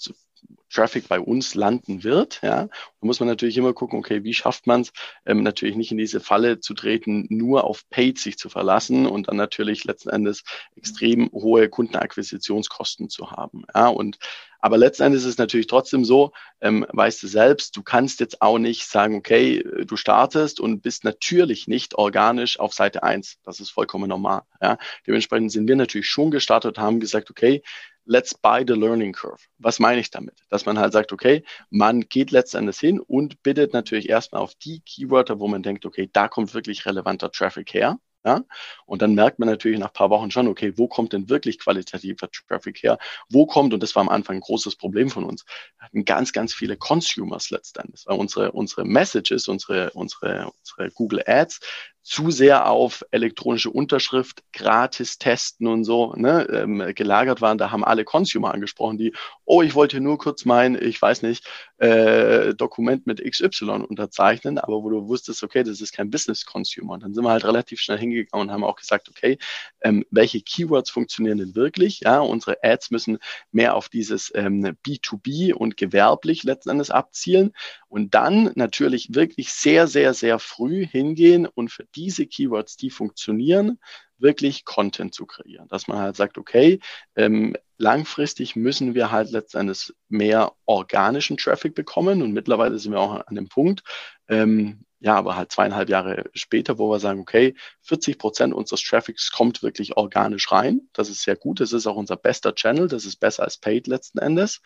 S2: Traffic bei uns landen wird. Ja, da muss man natürlich immer gucken, okay, wie schafft man es, ähm, natürlich nicht in diese Falle zu treten, nur auf Paid sich zu verlassen und dann natürlich letzten Endes extrem hohe Kundenakquisitionskosten zu haben. Ja, und Aber letztendlich ist es natürlich trotzdem so, ähm, weißt du selbst, du kannst jetzt auch nicht sagen, okay, du startest und bist natürlich nicht organisch auf Seite eins. Das ist vollkommen normal. Ja? Dementsprechend sind wir natürlich schon gestartet und haben gesagt, okay, let's buy the learning curve. Was meine ich damit? Dass man halt sagt, okay, man geht letztendlich hin und bittet natürlich erstmal auf die Keywörter, wo man denkt, okay, da kommt wirklich relevanter Traffic her. Ja? Und dann merkt man natürlich nach ein paar Wochen schon, okay, wo kommt denn wirklich qualitativer Traffic her? Wo kommt, und das war am Anfang ein großes Problem von uns, hatten ganz, ganz viele Consumers letztendlich, weil unsere, unsere Messages, unsere, unsere, unsere Google Ads zu sehr auf elektronische Unterschrift, gratis testen und so ne, ähm, gelagert waren. Da haben alle Consumer angesprochen, die, oh, ich wollte nur kurz mein, ich weiß nicht, äh, Dokument mit XY unterzeichnen, aber wo du wusstest, okay, das ist kein Business-Consumer. Und dann sind wir halt relativ schnell hingegangen und haben auch gesagt, okay, ähm, welche Keywords funktionieren denn wirklich? Ja, unsere Ads müssen mehr auf dieses ähm, B2B und gewerblich letzten Endes abzielen und dann natürlich wirklich sehr, sehr, sehr früh hingehen und für diese Keywords, die funktionieren, wirklich Content zu kreieren. Dass man halt sagt, okay, ähm, langfristig müssen wir halt letztendlich mehr organischen Traffic bekommen und mittlerweile sind wir auch an dem Punkt, ähm, ja, aber halt zweieinhalb Jahre später, wo wir sagen, okay, 40 Prozent unseres Traffics kommt wirklich organisch rein. Das ist sehr gut. Das ist auch unser bester Channel. Das ist besser als Paid letzten Endes.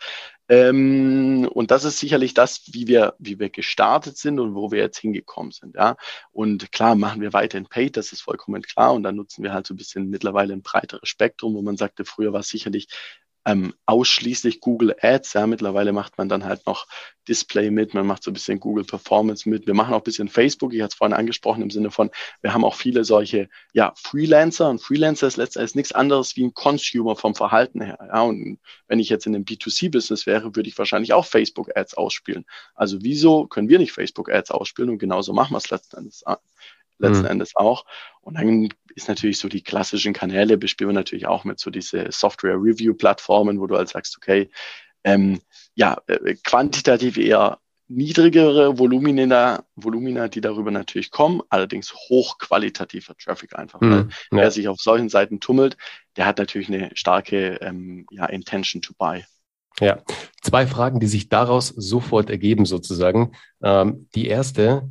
S2: Ähm, und das ist sicherlich das, wie wir, wie wir gestartet sind und wo wir jetzt hingekommen sind. Ja, und klar machen wir weiterhin Paid. Das ist vollkommen klar. Und dann nutzen wir halt so ein bisschen mittlerweile ein breiteres Spektrum, wo man sagte, früher war es sicherlich ähm, ausschließlich Google Ads. Ja, mittlerweile macht man dann halt noch Display mit, man macht so ein bisschen Google Performance mit. Wir machen auch ein bisschen Facebook. Ich hatte es vorhin angesprochen im Sinne von, wir haben auch viele solche ja, Freelancer. Und Freelancer ist letztendlich nichts anderes wie ein Consumer vom Verhalten her. Ja, und wenn ich jetzt in einem B2C-Business wäre, würde ich wahrscheinlich auch Facebook Ads ausspielen. Also wieso können wir nicht Facebook Ads ausspielen? Und genauso machen wir es letzten Endes letzten mhm. Endes auch. Und dann ist natürlich so die klassischen Kanäle, bespielen wir natürlich auch mit so diese Software-Review-Plattformen, wo du halt sagst, okay, ähm, ja, äh, quantitativ eher niedrigere Volumina, Volumina, die darüber natürlich kommen, allerdings hochqualitativer Traffic einfach. Mhm, ja. wer sich auf solchen Seiten tummelt, der hat natürlich eine starke ähm, ja, Intention to buy.
S1: Ja, zwei Fragen, die sich daraus sofort ergeben sozusagen. Ähm, die erste,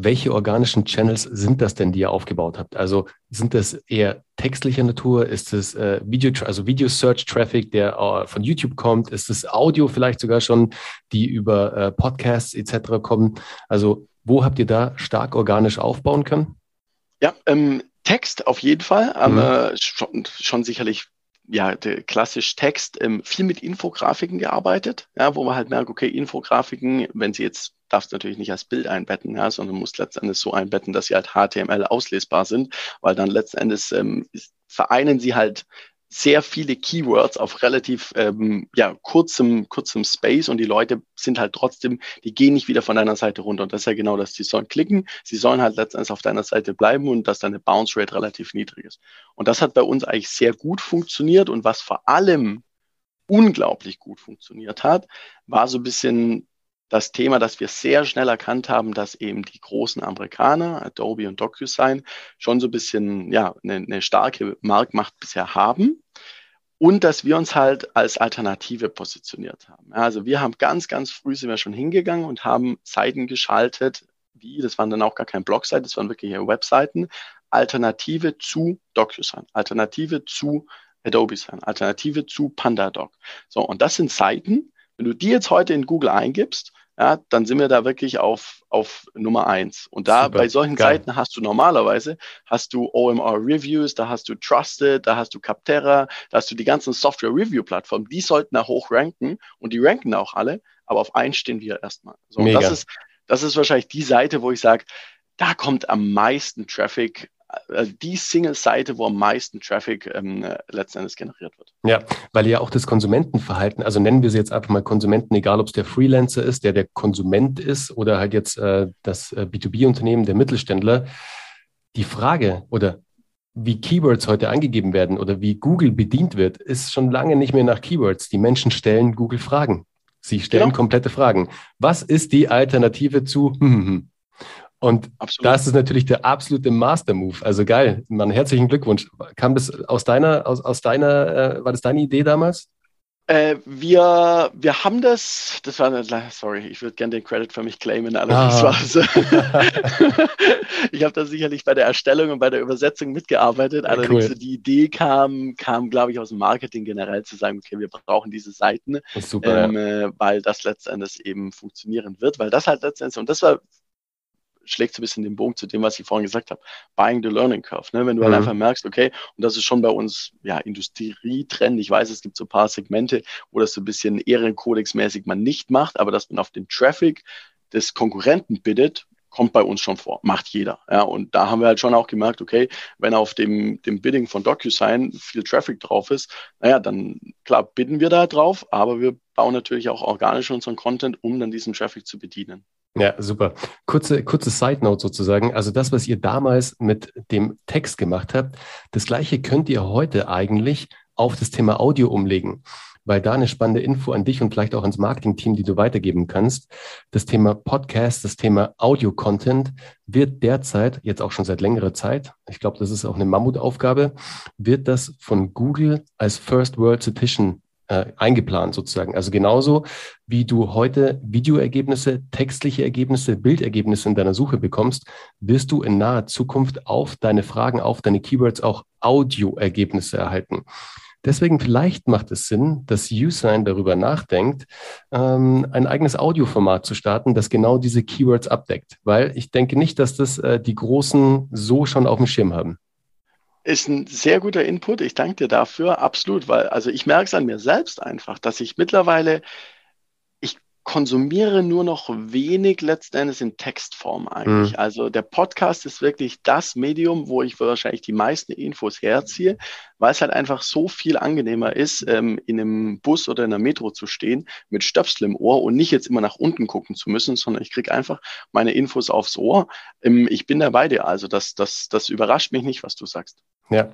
S1: welche organischen Channels sind das denn, die ihr aufgebaut habt? Also sind das eher textlicher Natur? Ist es äh, Video, also Video Search Traffic, der äh, von YouTube kommt? Ist es Audio vielleicht sogar schon, die über äh, Podcasts etc. kommen? Also wo habt ihr da stark organisch aufbauen können?
S2: Ja, ähm, Text auf jeden Fall, aber mhm. schon, schon sicherlich ja, klassisch Text, ähm, viel mit Infografiken gearbeitet, ja, wo man halt merkt, okay, Infografiken, wenn sie jetzt, darfst natürlich nicht als Bild einbetten, ja, sondern musst letztendlich so einbetten, dass sie halt HTML auslesbar sind, weil dann letztendlich ähm, vereinen sie halt sehr viele Keywords auf relativ ähm, ja, kurzem, kurzem Space und die Leute sind halt trotzdem, die gehen nicht wieder von deiner Seite runter. Und das ist ja genau das. Sie sollen klicken, sie sollen halt letztendlich auf deiner Seite bleiben und dass deine Bounce Rate relativ niedrig ist. Und das hat bei uns eigentlich sehr gut funktioniert und was vor allem unglaublich gut funktioniert hat, war so ein bisschen das Thema, dass wir sehr schnell erkannt haben, dass eben die großen Amerikaner, Adobe und DocuSign, schon so ein bisschen ja, eine, eine starke Marktmacht bisher haben und dass wir uns halt als Alternative positioniert haben. Also wir haben ganz, ganz früh sind wir schon hingegangen und haben Seiten geschaltet, wie, das waren dann auch gar keine Blogseiten, das waren wirklich Webseiten, Alternative zu DocuSign, Alternative zu Adobe Sign, Alternative zu PandaDoc. So, und das sind Seiten, wenn du die jetzt heute in Google eingibst, ja, dann sind wir da wirklich auf, auf Nummer eins. Und da Super. bei solchen Geil. Seiten hast du normalerweise, hast du OMR Reviews, da hast du Trusted, da hast du Capterra, da hast du die ganzen Software Review Plattformen, die sollten da hoch ranken und die ranken auch alle, aber auf eins stehen wir erstmal. So, Mega. das ist, das ist wahrscheinlich die Seite, wo ich sage, da kommt am meisten Traffic die Single-Seite, wo am meisten Traffic ähm, letzten generiert wird.
S1: Ja, weil ja auch das Konsumentenverhalten, also nennen wir sie jetzt einfach mal Konsumenten, egal ob es der Freelancer ist, der der Konsument ist oder halt jetzt äh, das äh, B2B-Unternehmen, der Mittelständler, die Frage oder wie Keywords heute angegeben werden oder wie Google bedient wird, ist schon lange nicht mehr nach Keywords. Die Menschen stellen Google Fragen. Sie stellen genau. komplette Fragen. Was ist die Alternative zu? Und Absolut. da ist natürlich der absolute Master-Move. Also geil, Mann, herzlichen Glückwunsch. Kam das aus deiner, aus, aus deiner, äh, war das deine Idee damals?
S2: Äh, wir, wir haben das, das war, sorry, ich würde gerne den Credit für mich claimen, allerdings ah. war ich habe da sicherlich bei der Erstellung und bei der Übersetzung mitgearbeitet, allerdings cool. die Idee kam, kam glaube ich, aus dem Marketing generell zu sagen, okay, wir brauchen diese Seiten, super, ähm, ja. Äh, weil das letztendlich eben funktionieren wird, weil das halt letztendlich, und das war schlägt so ein bisschen den Bogen zu dem, was ich vorhin gesagt habe, buying the learning curve. Ne? Wenn du halt mhm. halt einfach merkst, okay, und das ist schon bei uns ja Industrietrend. Ich weiß, es gibt so ein paar Segmente, wo das so ein bisschen ehrenkodexmäßig man nicht macht, aber dass man auf den Traffic des Konkurrenten bittet, kommt bei uns schon vor, macht jeder. Ja, und da haben wir halt schon auch gemerkt, okay, wenn auf dem, dem Bidding von DocuSign viel Traffic drauf ist, naja, dann klar bidden wir da drauf, aber wir bauen natürlich auch organisch unseren Content, um dann diesen Traffic zu bedienen.
S1: Ja, super. Kurze, kurze Side Note sozusagen. Also das, was ihr damals mit dem Text gemacht habt, das gleiche könnt ihr heute eigentlich auf das Thema Audio umlegen, weil da eine spannende Info an dich und vielleicht auch ans Marketing-Team, die du weitergeben kannst. Das Thema Podcast, das Thema Audio-Content wird derzeit, jetzt auch schon seit längerer Zeit, ich glaube, das ist auch eine Mammutaufgabe, wird das von Google als First World Citizen äh, eingeplant sozusagen. Also genauso wie du heute Videoergebnisse, textliche Ergebnisse, Bildergebnisse in deiner Suche bekommst, wirst du in naher Zukunft auf deine Fragen, auf deine Keywords auch Audioergebnisse erhalten. Deswegen vielleicht macht es Sinn, dass Usign darüber nachdenkt, ähm, ein eigenes Audioformat zu starten, das genau diese Keywords abdeckt. Weil ich denke nicht, dass das äh, die Großen so schon auf dem Schirm haben.
S2: Ist ein sehr guter Input. Ich danke dir dafür. Absolut, weil also ich merke es an mir selbst einfach, dass ich mittlerweile konsumiere nur noch wenig letzten Endes in Textform eigentlich. Mhm. Also der Podcast ist wirklich das Medium, wo ich wahrscheinlich die meisten Infos herziehe, weil es halt einfach so viel angenehmer ist, ähm, in einem Bus oder in einer Metro zu stehen mit Stöpsel im Ohr und nicht jetzt immer nach unten gucken zu müssen, sondern ich kriege einfach meine Infos aufs Ohr. Ähm, ich bin da bei dir. Also das, das, das überrascht mich nicht, was du sagst.
S1: Ja,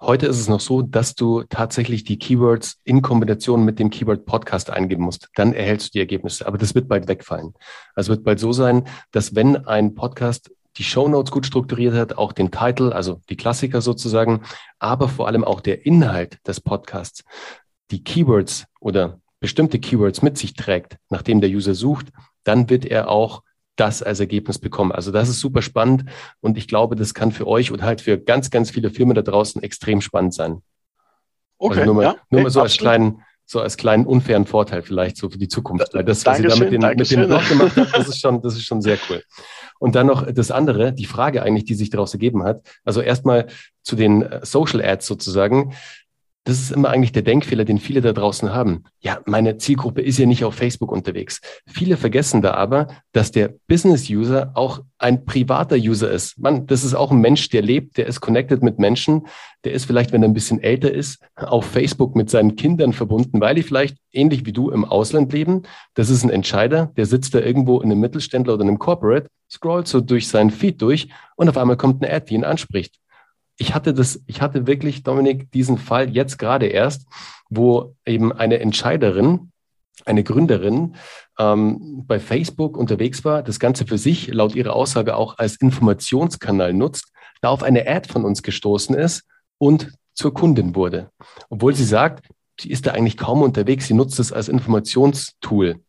S1: heute ist es noch so, dass du tatsächlich die Keywords in Kombination mit dem Keyword Podcast eingeben musst. Dann erhältst du die Ergebnisse. Aber das wird bald wegfallen. Also wird bald so sein, dass wenn ein Podcast die Show Notes gut strukturiert hat, auch den Titel, also die Klassiker sozusagen, aber vor allem auch der Inhalt des Podcasts, die Keywords oder bestimmte Keywords mit sich trägt, nachdem der User sucht, dann wird er auch das als Ergebnis bekommen. Also das ist super spannend und ich glaube, das kann für euch und halt für ganz, ganz viele Firmen da draußen extrem spannend sein. Okay, also nur mal, ja, nur mal so als kleinen, so als kleinen unfairen Vorteil vielleicht so für die Zukunft. Weil das, was ihr da mit, den, mit Blog gemacht habt, das ist schon, das ist schon sehr cool. Und dann noch das andere, die Frage eigentlich, die sich daraus ergeben hat. Also erstmal zu den äh, Social Ads sozusagen das ist immer eigentlich der Denkfehler, den viele da draußen haben. Ja, meine Zielgruppe ist ja nicht auf Facebook unterwegs. Viele vergessen da aber, dass der Business-User auch ein privater User ist. Man, das ist auch ein Mensch, der lebt, der ist connected mit Menschen. Der ist vielleicht, wenn er ein bisschen älter ist, auf Facebook mit seinen Kindern verbunden, weil die vielleicht ähnlich wie du im Ausland leben. Das ist ein Entscheider, der sitzt da irgendwo in einem Mittelständler oder in einem Corporate, scrollt so durch seinen Feed durch und auf einmal kommt eine Ad, die ihn anspricht ich hatte das, ich hatte wirklich, Dominik, diesen Fall jetzt gerade erst, wo eben eine Entscheiderin, eine Gründerin ähm, bei Facebook unterwegs war, das Ganze für sich laut ihrer Aussage auch als Informationskanal nutzt, da auf eine Ad von uns gestoßen ist und zur Kundin wurde. Obwohl sie sagt, sie ist da eigentlich kaum unterwegs, sie nutzt es als Informationstool.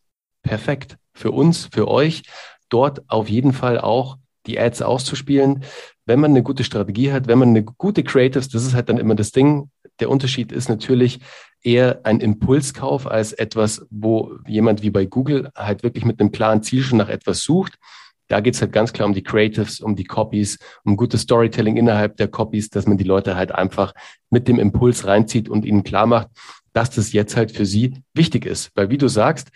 S1: Perfekt. Für uns, für euch, dort auf jeden Fall auch die Ads auszuspielen wenn man eine gute Strategie hat, wenn man eine gute Creatives, das ist halt dann immer das Ding. Der Unterschied ist natürlich eher ein Impulskauf als etwas, wo jemand wie bei Google halt wirklich mit einem klaren Ziel schon nach etwas sucht. Da geht es halt ganz klar um die Creatives, um die Copies, um gutes Storytelling innerhalb der Copies, dass man die Leute halt einfach mit dem Impuls reinzieht und ihnen klar macht, dass das jetzt halt für sie wichtig ist. Weil wie du sagst,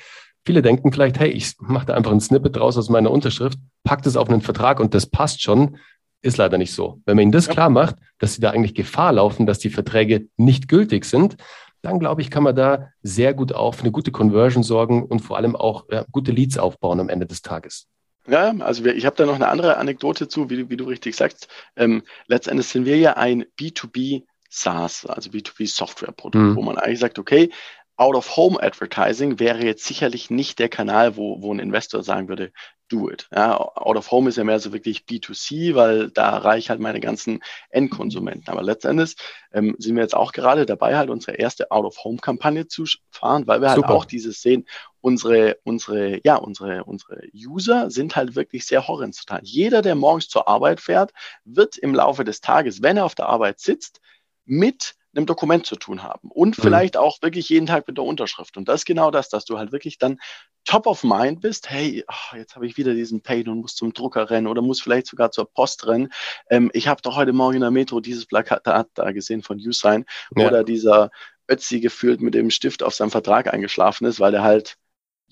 S1: viele denken vielleicht, hey, ich mache da einfach ein Snippet draus aus meiner Unterschrift, pack das auf einen Vertrag und das passt schon. Ist leider nicht so. Wenn man ihnen das ja. klar macht, dass sie da eigentlich Gefahr laufen, dass die Verträge nicht gültig sind, dann glaube ich, kann man da sehr gut auf eine gute Conversion sorgen und vor allem auch ja, gute Leads aufbauen am Ende des Tages.
S2: Ja, also ich habe da noch eine andere Anekdote zu, wie, wie du richtig sagst. Ähm, letztendlich sind wir ja ein B2B SaaS, also B2B Software-Produkt, mhm. wo man eigentlich sagt, okay, Out-of-Home-Advertising wäre jetzt sicherlich nicht der Kanal, wo, wo ein Investor sagen würde, do it. Ja, Out of Home ist ja mehr so wirklich B2C, weil da erreiche ich halt meine ganzen Endkonsumenten. Aber letztendlich ähm, sind wir jetzt auch gerade dabei, halt unsere erste Out of Home Kampagne zu fahren, weil wir halt Super. auch dieses sehen, unsere, unsere, ja, unsere, unsere User sind halt wirklich sehr horizontal. Jeder, der morgens zur Arbeit fährt, wird im Laufe des Tages, wenn er auf der Arbeit sitzt, mit einem Dokument zu tun haben und mhm. vielleicht auch wirklich jeden Tag mit der Unterschrift. Und das ist genau das, dass du halt wirklich dann top of mind bist. Hey, oh, jetzt habe ich wieder diesen Pain und muss zum Drucker rennen oder muss vielleicht sogar zur Post rennen. Ähm, ich habe doch heute Morgen in der Metro dieses Plakat da gesehen von Usign, ja. oder dieser Ötzi gefühlt mit dem Stift auf seinem Vertrag eingeschlafen ist, weil der halt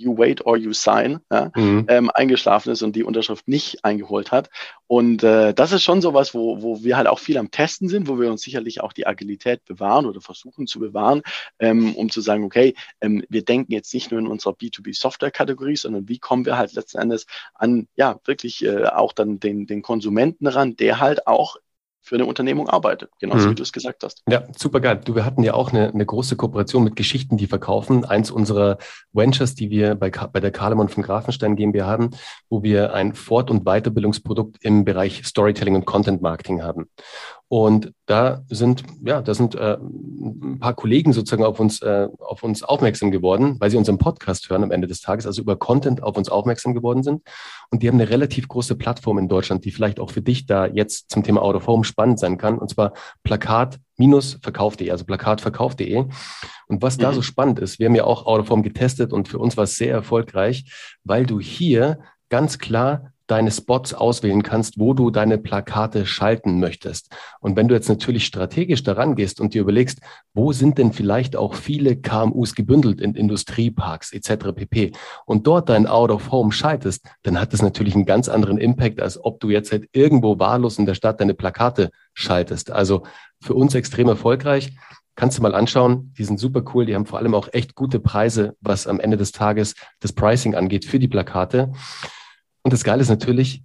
S2: You Wait or You Sign ja, mhm. ähm, eingeschlafen ist und die Unterschrift nicht eingeholt hat. Und äh, das ist schon sowas, wo, wo wir halt auch viel am Testen sind, wo wir uns sicherlich auch die Agilität bewahren oder versuchen zu bewahren, ähm, um zu sagen, okay, ähm, wir denken jetzt nicht nur in unserer B2B-Software-Kategorie, sondern wie kommen wir halt letzten Endes an, ja, wirklich äh, auch dann den, den Konsumenten ran, der halt auch für eine Unternehmung arbeitet, genauso mhm. wie du es gesagt hast.
S1: Ja, super geil. Du, wir hatten ja auch eine, eine große Kooperation mit Geschichten, die verkaufen. Eins unserer Ventures, die wir bei, bei der Kahlemann von Grafenstein GmbH haben, wo wir ein Fort- und Weiterbildungsprodukt im Bereich Storytelling und Content Marketing haben. Und da sind, ja, da sind äh, ein paar Kollegen sozusagen auf uns, äh, auf uns aufmerksam geworden, weil sie unseren Podcast hören am Ende des Tages, also über Content auf uns aufmerksam geworden sind. Und die haben eine relativ große Plattform in Deutschland, die vielleicht auch für dich da jetzt zum Thema Out of Home spannend sein kann. Und zwar plakat-verkauf.de, also plakatverkauf.de. Und was da mhm. so spannend ist, wir haben ja auch Out of Home getestet und für uns war es sehr erfolgreich, weil du hier ganz klar deine Spots auswählen kannst, wo du deine Plakate schalten möchtest. Und wenn du jetzt natürlich strategisch daran gehst und dir überlegst, wo sind denn vielleicht auch viele KMUs gebündelt in Industrieparks etc. pp. und dort dein Out of Home schaltest, dann hat das natürlich einen ganz anderen Impact, als ob du jetzt halt irgendwo wahllos in der Stadt deine Plakate schaltest. Also für uns extrem erfolgreich. Kannst du mal anschauen, die sind super cool, die haben vor allem auch echt gute Preise, was am Ende des Tages das Pricing angeht für die Plakate. Und das Geile ist natürlich,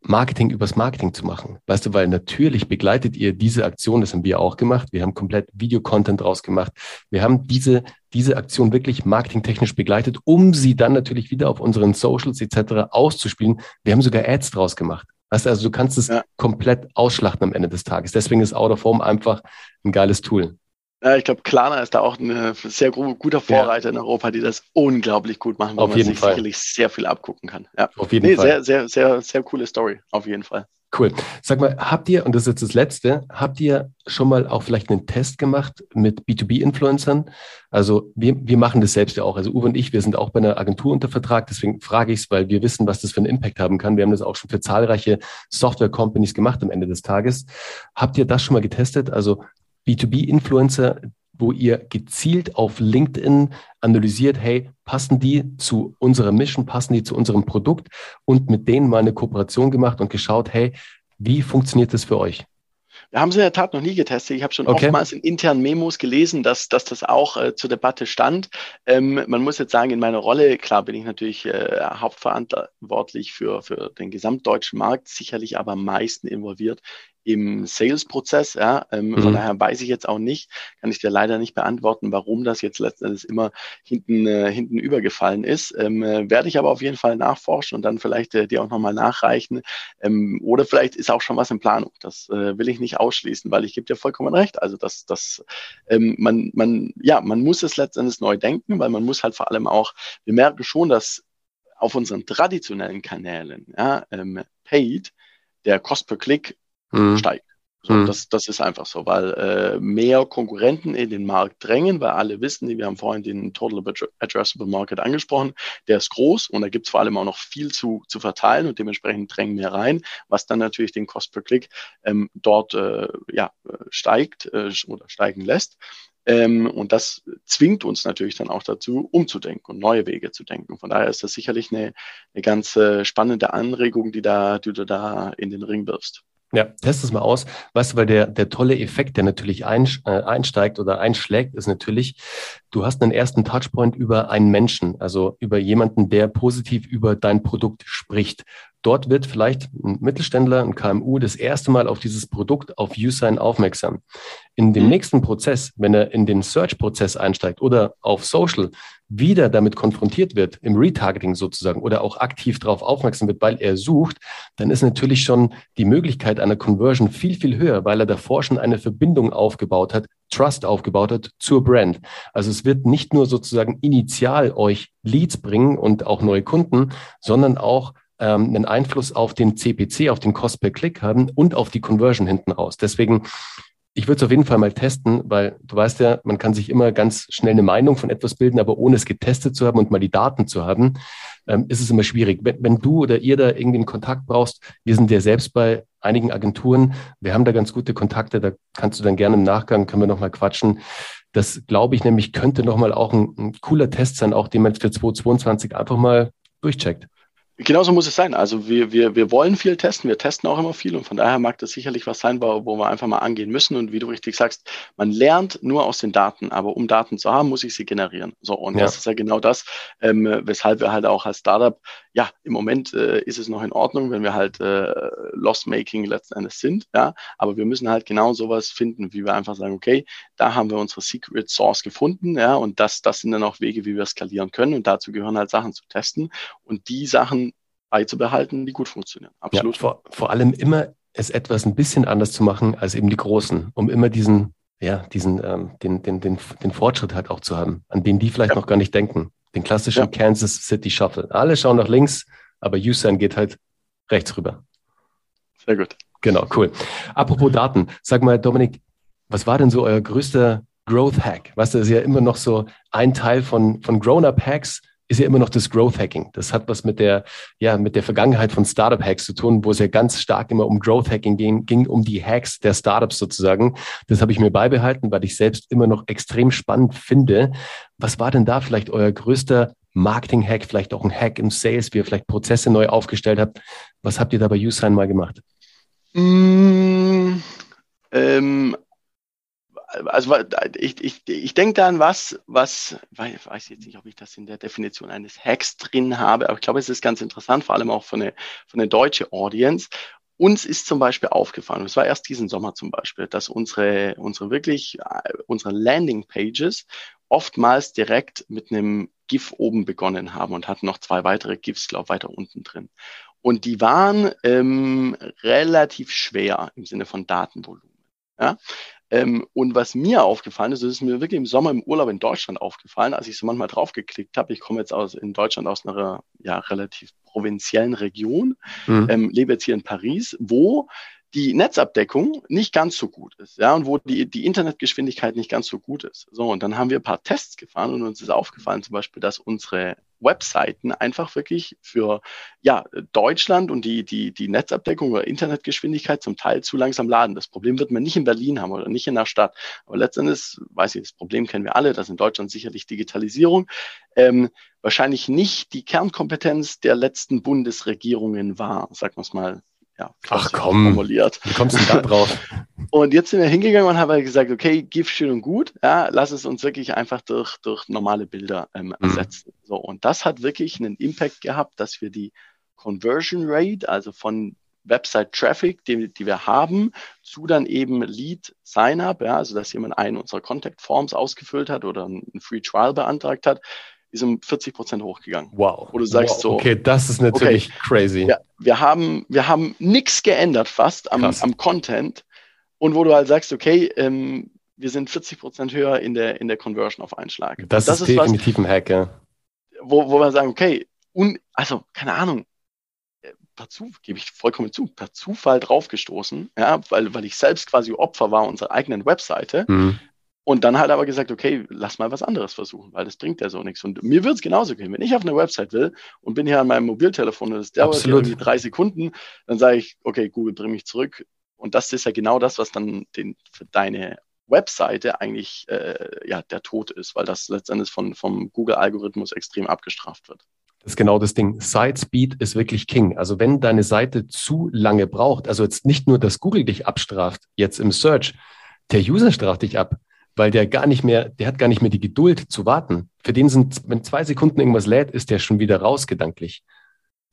S1: Marketing übers Marketing zu machen. Weißt du, weil natürlich begleitet ihr diese Aktion, das haben wir auch gemacht. Wir haben komplett Videocontent draus gemacht. Wir haben diese, diese Aktion wirklich marketingtechnisch begleitet, um sie dann natürlich wieder auf unseren Socials etc. auszuspielen. Wir haben sogar Ads draus gemacht. Weißt du, also du kannst es ja. komplett ausschlachten am Ende des Tages. Deswegen ist Out of Home einfach ein geiles Tool.
S2: Ja, ich glaube, Klarna ist da auch ein sehr guter Vorreiter ja. in Europa, die das unglaublich gut machen,
S1: wo auf man sich Fall.
S2: sicherlich sehr viel abgucken kann.
S1: Ja. Auf jeden nee, Fall.
S2: Sehr, sehr, sehr, sehr coole Story, auf jeden Fall.
S1: Cool. Sag mal, habt ihr, und das ist jetzt das Letzte, habt ihr schon mal auch vielleicht einen Test gemacht mit B2B-Influencern? Also wir, wir machen das selbst ja auch. Also Uwe und ich, wir sind auch bei einer Agentur unter Vertrag, deswegen frage ich es, weil wir wissen, was das für einen Impact haben kann. Wir haben das auch schon für zahlreiche Software-Companies gemacht am Ende des Tages. Habt ihr das schon mal getestet? Also B2B-Influencer, wo ihr gezielt auf LinkedIn analysiert, hey, passen die zu unserer Mission, passen die zu unserem Produkt und mit denen mal eine Kooperation gemacht und geschaut, hey, wie funktioniert das für euch?
S2: Wir haben es in der Tat noch nie getestet. Ich habe schon okay. oftmals in internen Memos gelesen, dass, dass das auch äh, zur Debatte stand. Ähm, man muss jetzt sagen, in meiner Rolle, klar bin ich natürlich äh, hauptverantwortlich für, für den gesamtdeutschen Markt, sicherlich aber am meisten involviert im Sales-Prozess. Ja, ähm, mhm. Von daher weiß ich jetzt auch nicht, kann ich dir leider nicht beantworten, warum das jetzt letztendlich immer hinten, äh, hinten übergefallen ist. Ähm, äh, werde ich aber auf jeden Fall nachforschen und dann vielleicht äh, dir auch nochmal nachreichen. Ähm, oder vielleicht ist auch schon was in Planung. Das äh, will ich nicht ausschließen, weil ich gebe dir vollkommen recht. Also dass das ähm, man, man, ja, man muss es letztendlich neu denken, weil man muss halt vor allem auch, wir merken schon, dass auf unseren traditionellen Kanälen, ja, ähm, Paid, der Cost per Click mhm. steigt. So, mhm. das, das ist einfach so, weil äh, mehr Konkurrenten in den Markt drängen, weil alle wissen, wir haben vorhin den Total Addressable Market angesprochen, der ist groß und da gibt es vor allem auch noch viel zu, zu verteilen und dementsprechend drängen mehr rein, was dann natürlich den Cost per Click ähm, dort äh, ja, steigt äh, oder steigen lässt. Ähm, und das zwingt uns natürlich dann auch dazu, umzudenken und neue Wege zu denken. Von daher ist das sicherlich eine, eine ganz äh, spannende Anregung, die, da, die du da in den Ring wirfst.
S1: Ja, test es mal aus. Weißt du, weil der, der tolle Effekt, der natürlich äh, einsteigt oder einschlägt, ist natürlich, du hast einen ersten Touchpoint über einen Menschen, also über jemanden, der positiv über dein Produkt spricht. Dort wird vielleicht ein Mittelständler, ein KMU das erste Mal auf dieses Produkt auf Usign aufmerksam. In dem mhm. nächsten Prozess, wenn er in den Search-Prozess einsteigt oder auf Social wieder damit konfrontiert wird, im Retargeting sozusagen, oder auch aktiv darauf aufmerksam wird, weil er sucht, dann ist natürlich schon die Möglichkeit einer Conversion viel, viel höher, weil er davor schon eine Verbindung aufgebaut hat, Trust aufgebaut hat zur Brand. Also es wird nicht nur sozusagen initial euch Leads bringen und auch neue Kunden, sondern auch ähm, einen Einfluss auf den CPC, auf den Cost per Click haben und auf die Conversion hinten raus. Deswegen, ich würde es auf jeden Fall mal testen, weil du weißt ja, man kann sich immer ganz schnell eine Meinung von etwas bilden, aber ohne es getestet zu haben und mal die Daten zu haben, ähm, ist es immer schwierig. Wenn, wenn du oder ihr da irgendwie einen Kontakt brauchst, wir sind ja selbst bei einigen Agenturen, wir haben da ganz gute Kontakte, da kannst du dann gerne im Nachgang, können wir nochmal quatschen. Das glaube ich nämlich könnte nochmal auch ein, ein cooler Test sein, auch den man für 2022 einfach mal durchcheckt.
S2: Genauso muss es sein. Also wir, wir, wir wollen viel testen, wir testen auch immer viel und von daher mag das sicherlich was sein, wo, wo wir einfach mal angehen müssen. Und wie du richtig sagst, man lernt nur aus den Daten, aber um Daten zu haben, muss ich sie generieren. So, und ja. das ist ja genau das, ähm, weshalb wir halt auch als Startup, ja, im Moment äh, ist es noch in Ordnung, wenn wir halt äh, Loss-Making letzten Endes sind, ja, aber wir müssen halt genau sowas finden, wie wir einfach sagen, okay, da haben wir unsere Secret Source gefunden, ja, und das, das sind dann auch Wege, wie wir skalieren können und dazu gehören halt Sachen zu testen und die Sachen beizubehalten, die gut funktionieren.
S1: Absolut. Ja, vor, vor allem immer es etwas ein bisschen anders zu machen als eben die Großen, um immer diesen, ja, diesen, ähm, den, den, den, den Fortschritt halt auch zu haben, an den die vielleicht ja. noch gar nicht denken. Den klassischen ja. Kansas City Shuffle. Alle schauen nach links, aber Usain geht halt rechts rüber.
S2: Sehr gut.
S1: Genau, cool. Apropos Daten, sag mal, Dominik, was war denn so euer größter Growth Hack? Weißt du, das ist ja immer noch so ein Teil von, von Grown-Up-Hacks, ist ja immer noch das Growth Hacking. Das hat was mit der, ja, mit der Vergangenheit von Startup Hacks zu tun, wo es ja ganz stark immer um Growth Hacking ging, ging um die Hacks der Startups sozusagen. Das habe ich mir beibehalten, weil ich selbst immer noch extrem spannend finde. Was war denn da vielleicht euer größter Marketing-Hack, vielleicht auch ein Hack im Sales, wie ihr vielleicht Prozesse neu aufgestellt habt? Was habt ihr da bei Usign mal gemacht?
S2: Mm, ähm, also ich, ich, ich denke da an was, was, ich weiß jetzt nicht, ob ich das in der Definition eines Hacks drin habe, aber ich glaube, es ist ganz interessant, vor allem auch von der, von der deutschen Audience. Uns ist zum Beispiel aufgefallen, es war erst diesen Sommer zum Beispiel, dass unsere, unsere wirklich, unsere Landing Pages oftmals direkt mit einem GIF oben begonnen haben und hatten noch zwei weitere GIFs, glaube ich, weiter unten drin. Und die waren ähm, relativ schwer im Sinne von Datenvolumen. Ja? Ähm, und was mir aufgefallen ist, das ist mir wirklich im Sommer im Urlaub in Deutschland aufgefallen, als ich so manchmal draufgeklickt habe. Ich komme jetzt aus in Deutschland aus einer ja, relativ provinziellen Region, mhm. ähm, lebe jetzt hier in Paris, wo die Netzabdeckung nicht ganz so gut ist, ja, und wo die, die Internetgeschwindigkeit nicht ganz so gut ist. So, und dann haben wir ein paar Tests gefahren und uns ist aufgefallen zum Beispiel, dass unsere Webseiten einfach wirklich für ja, Deutschland und die, die, die Netzabdeckung oder Internetgeschwindigkeit zum Teil zu langsam laden. Das Problem wird man nicht in Berlin haben oder nicht in der Stadt. Aber letztendlich, weiß ich, das Problem kennen wir alle, das in Deutschland sicherlich Digitalisierung, ähm, wahrscheinlich nicht die Kernkompetenz der letzten Bundesregierungen war, sagen wir es mal ja,
S1: Ach komm,
S2: formuliert.
S1: Wie kommst du da drauf?
S2: und jetzt sind wir hingegangen und haben halt gesagt, okay, GIF schön und gut, ja, lass es uns wirklich einfach durch, durch normale Bilder ähm, mhm. ersetzen. So, und das hat wirklich einen Impact gehabt, dass wir die Conversion Rate, also von Website Traffic, die, die wir haben, zu dann eben Lead Sign-up, ja, also dass jemand einen unserer Contact Forms ausgefüllt hat oder ein Free Trial beantragt hat, ist um 40 Prozent hochgegangen.
S1: Wow.
S2: Wo du sagst wow. so.
S1: Okay, das ist natürlich okay, crazy.
S2: Ja, wir haben, wir haben nichts geändert fast am, am Content und wo du halt sagst, okay, ähm, wir sind 40 Prozent höher in der, in der Conversion auf einen Schlag.
S1: Das, das ist, ist definitiv was, ein Hack, ja.
S2: Wo, wo wir sagen, okay, un, also keine Ahnung, äh, per Zufall, gebe ich vollkommen zu, per Zufall draufgestoßen, ja, weil, weil ich selbst quasi Opfer war unserer eigenen Webseite. Mhm. Und dann halt aber gesagt, okay, lass mal was anderes versuchen, weil das bringt ja so nichts. Und mir wird es genauso gehen. Wenn ich auf eine Website will und bin hier an meinem Mobiltelefon und das dauert irgendwie drei Sekunden, dann sage ich, okay, Google, bring mich zurück. Und das ist ja genau das, was dann den, für deine Webseite eigentlich äh, ja, der Tod ist, weil das letztendlich von, vom Google-Algorithmus extrem abgestraft wird.
S1: Das ist genau das Ding. Site Speed ist wirklich King. Also wenn deine Seite zu lange braucht, also jetzt nicht nur, dass Google dich abstraft, jetzt im Search, der User straft dich ab weil der gar nicht mehr, der hat gar nicht mehr die Geduld zu warten. Für den sind, wenn zwei Sekunden irgendwas lädt, ist der schon wieder raus gedanklich.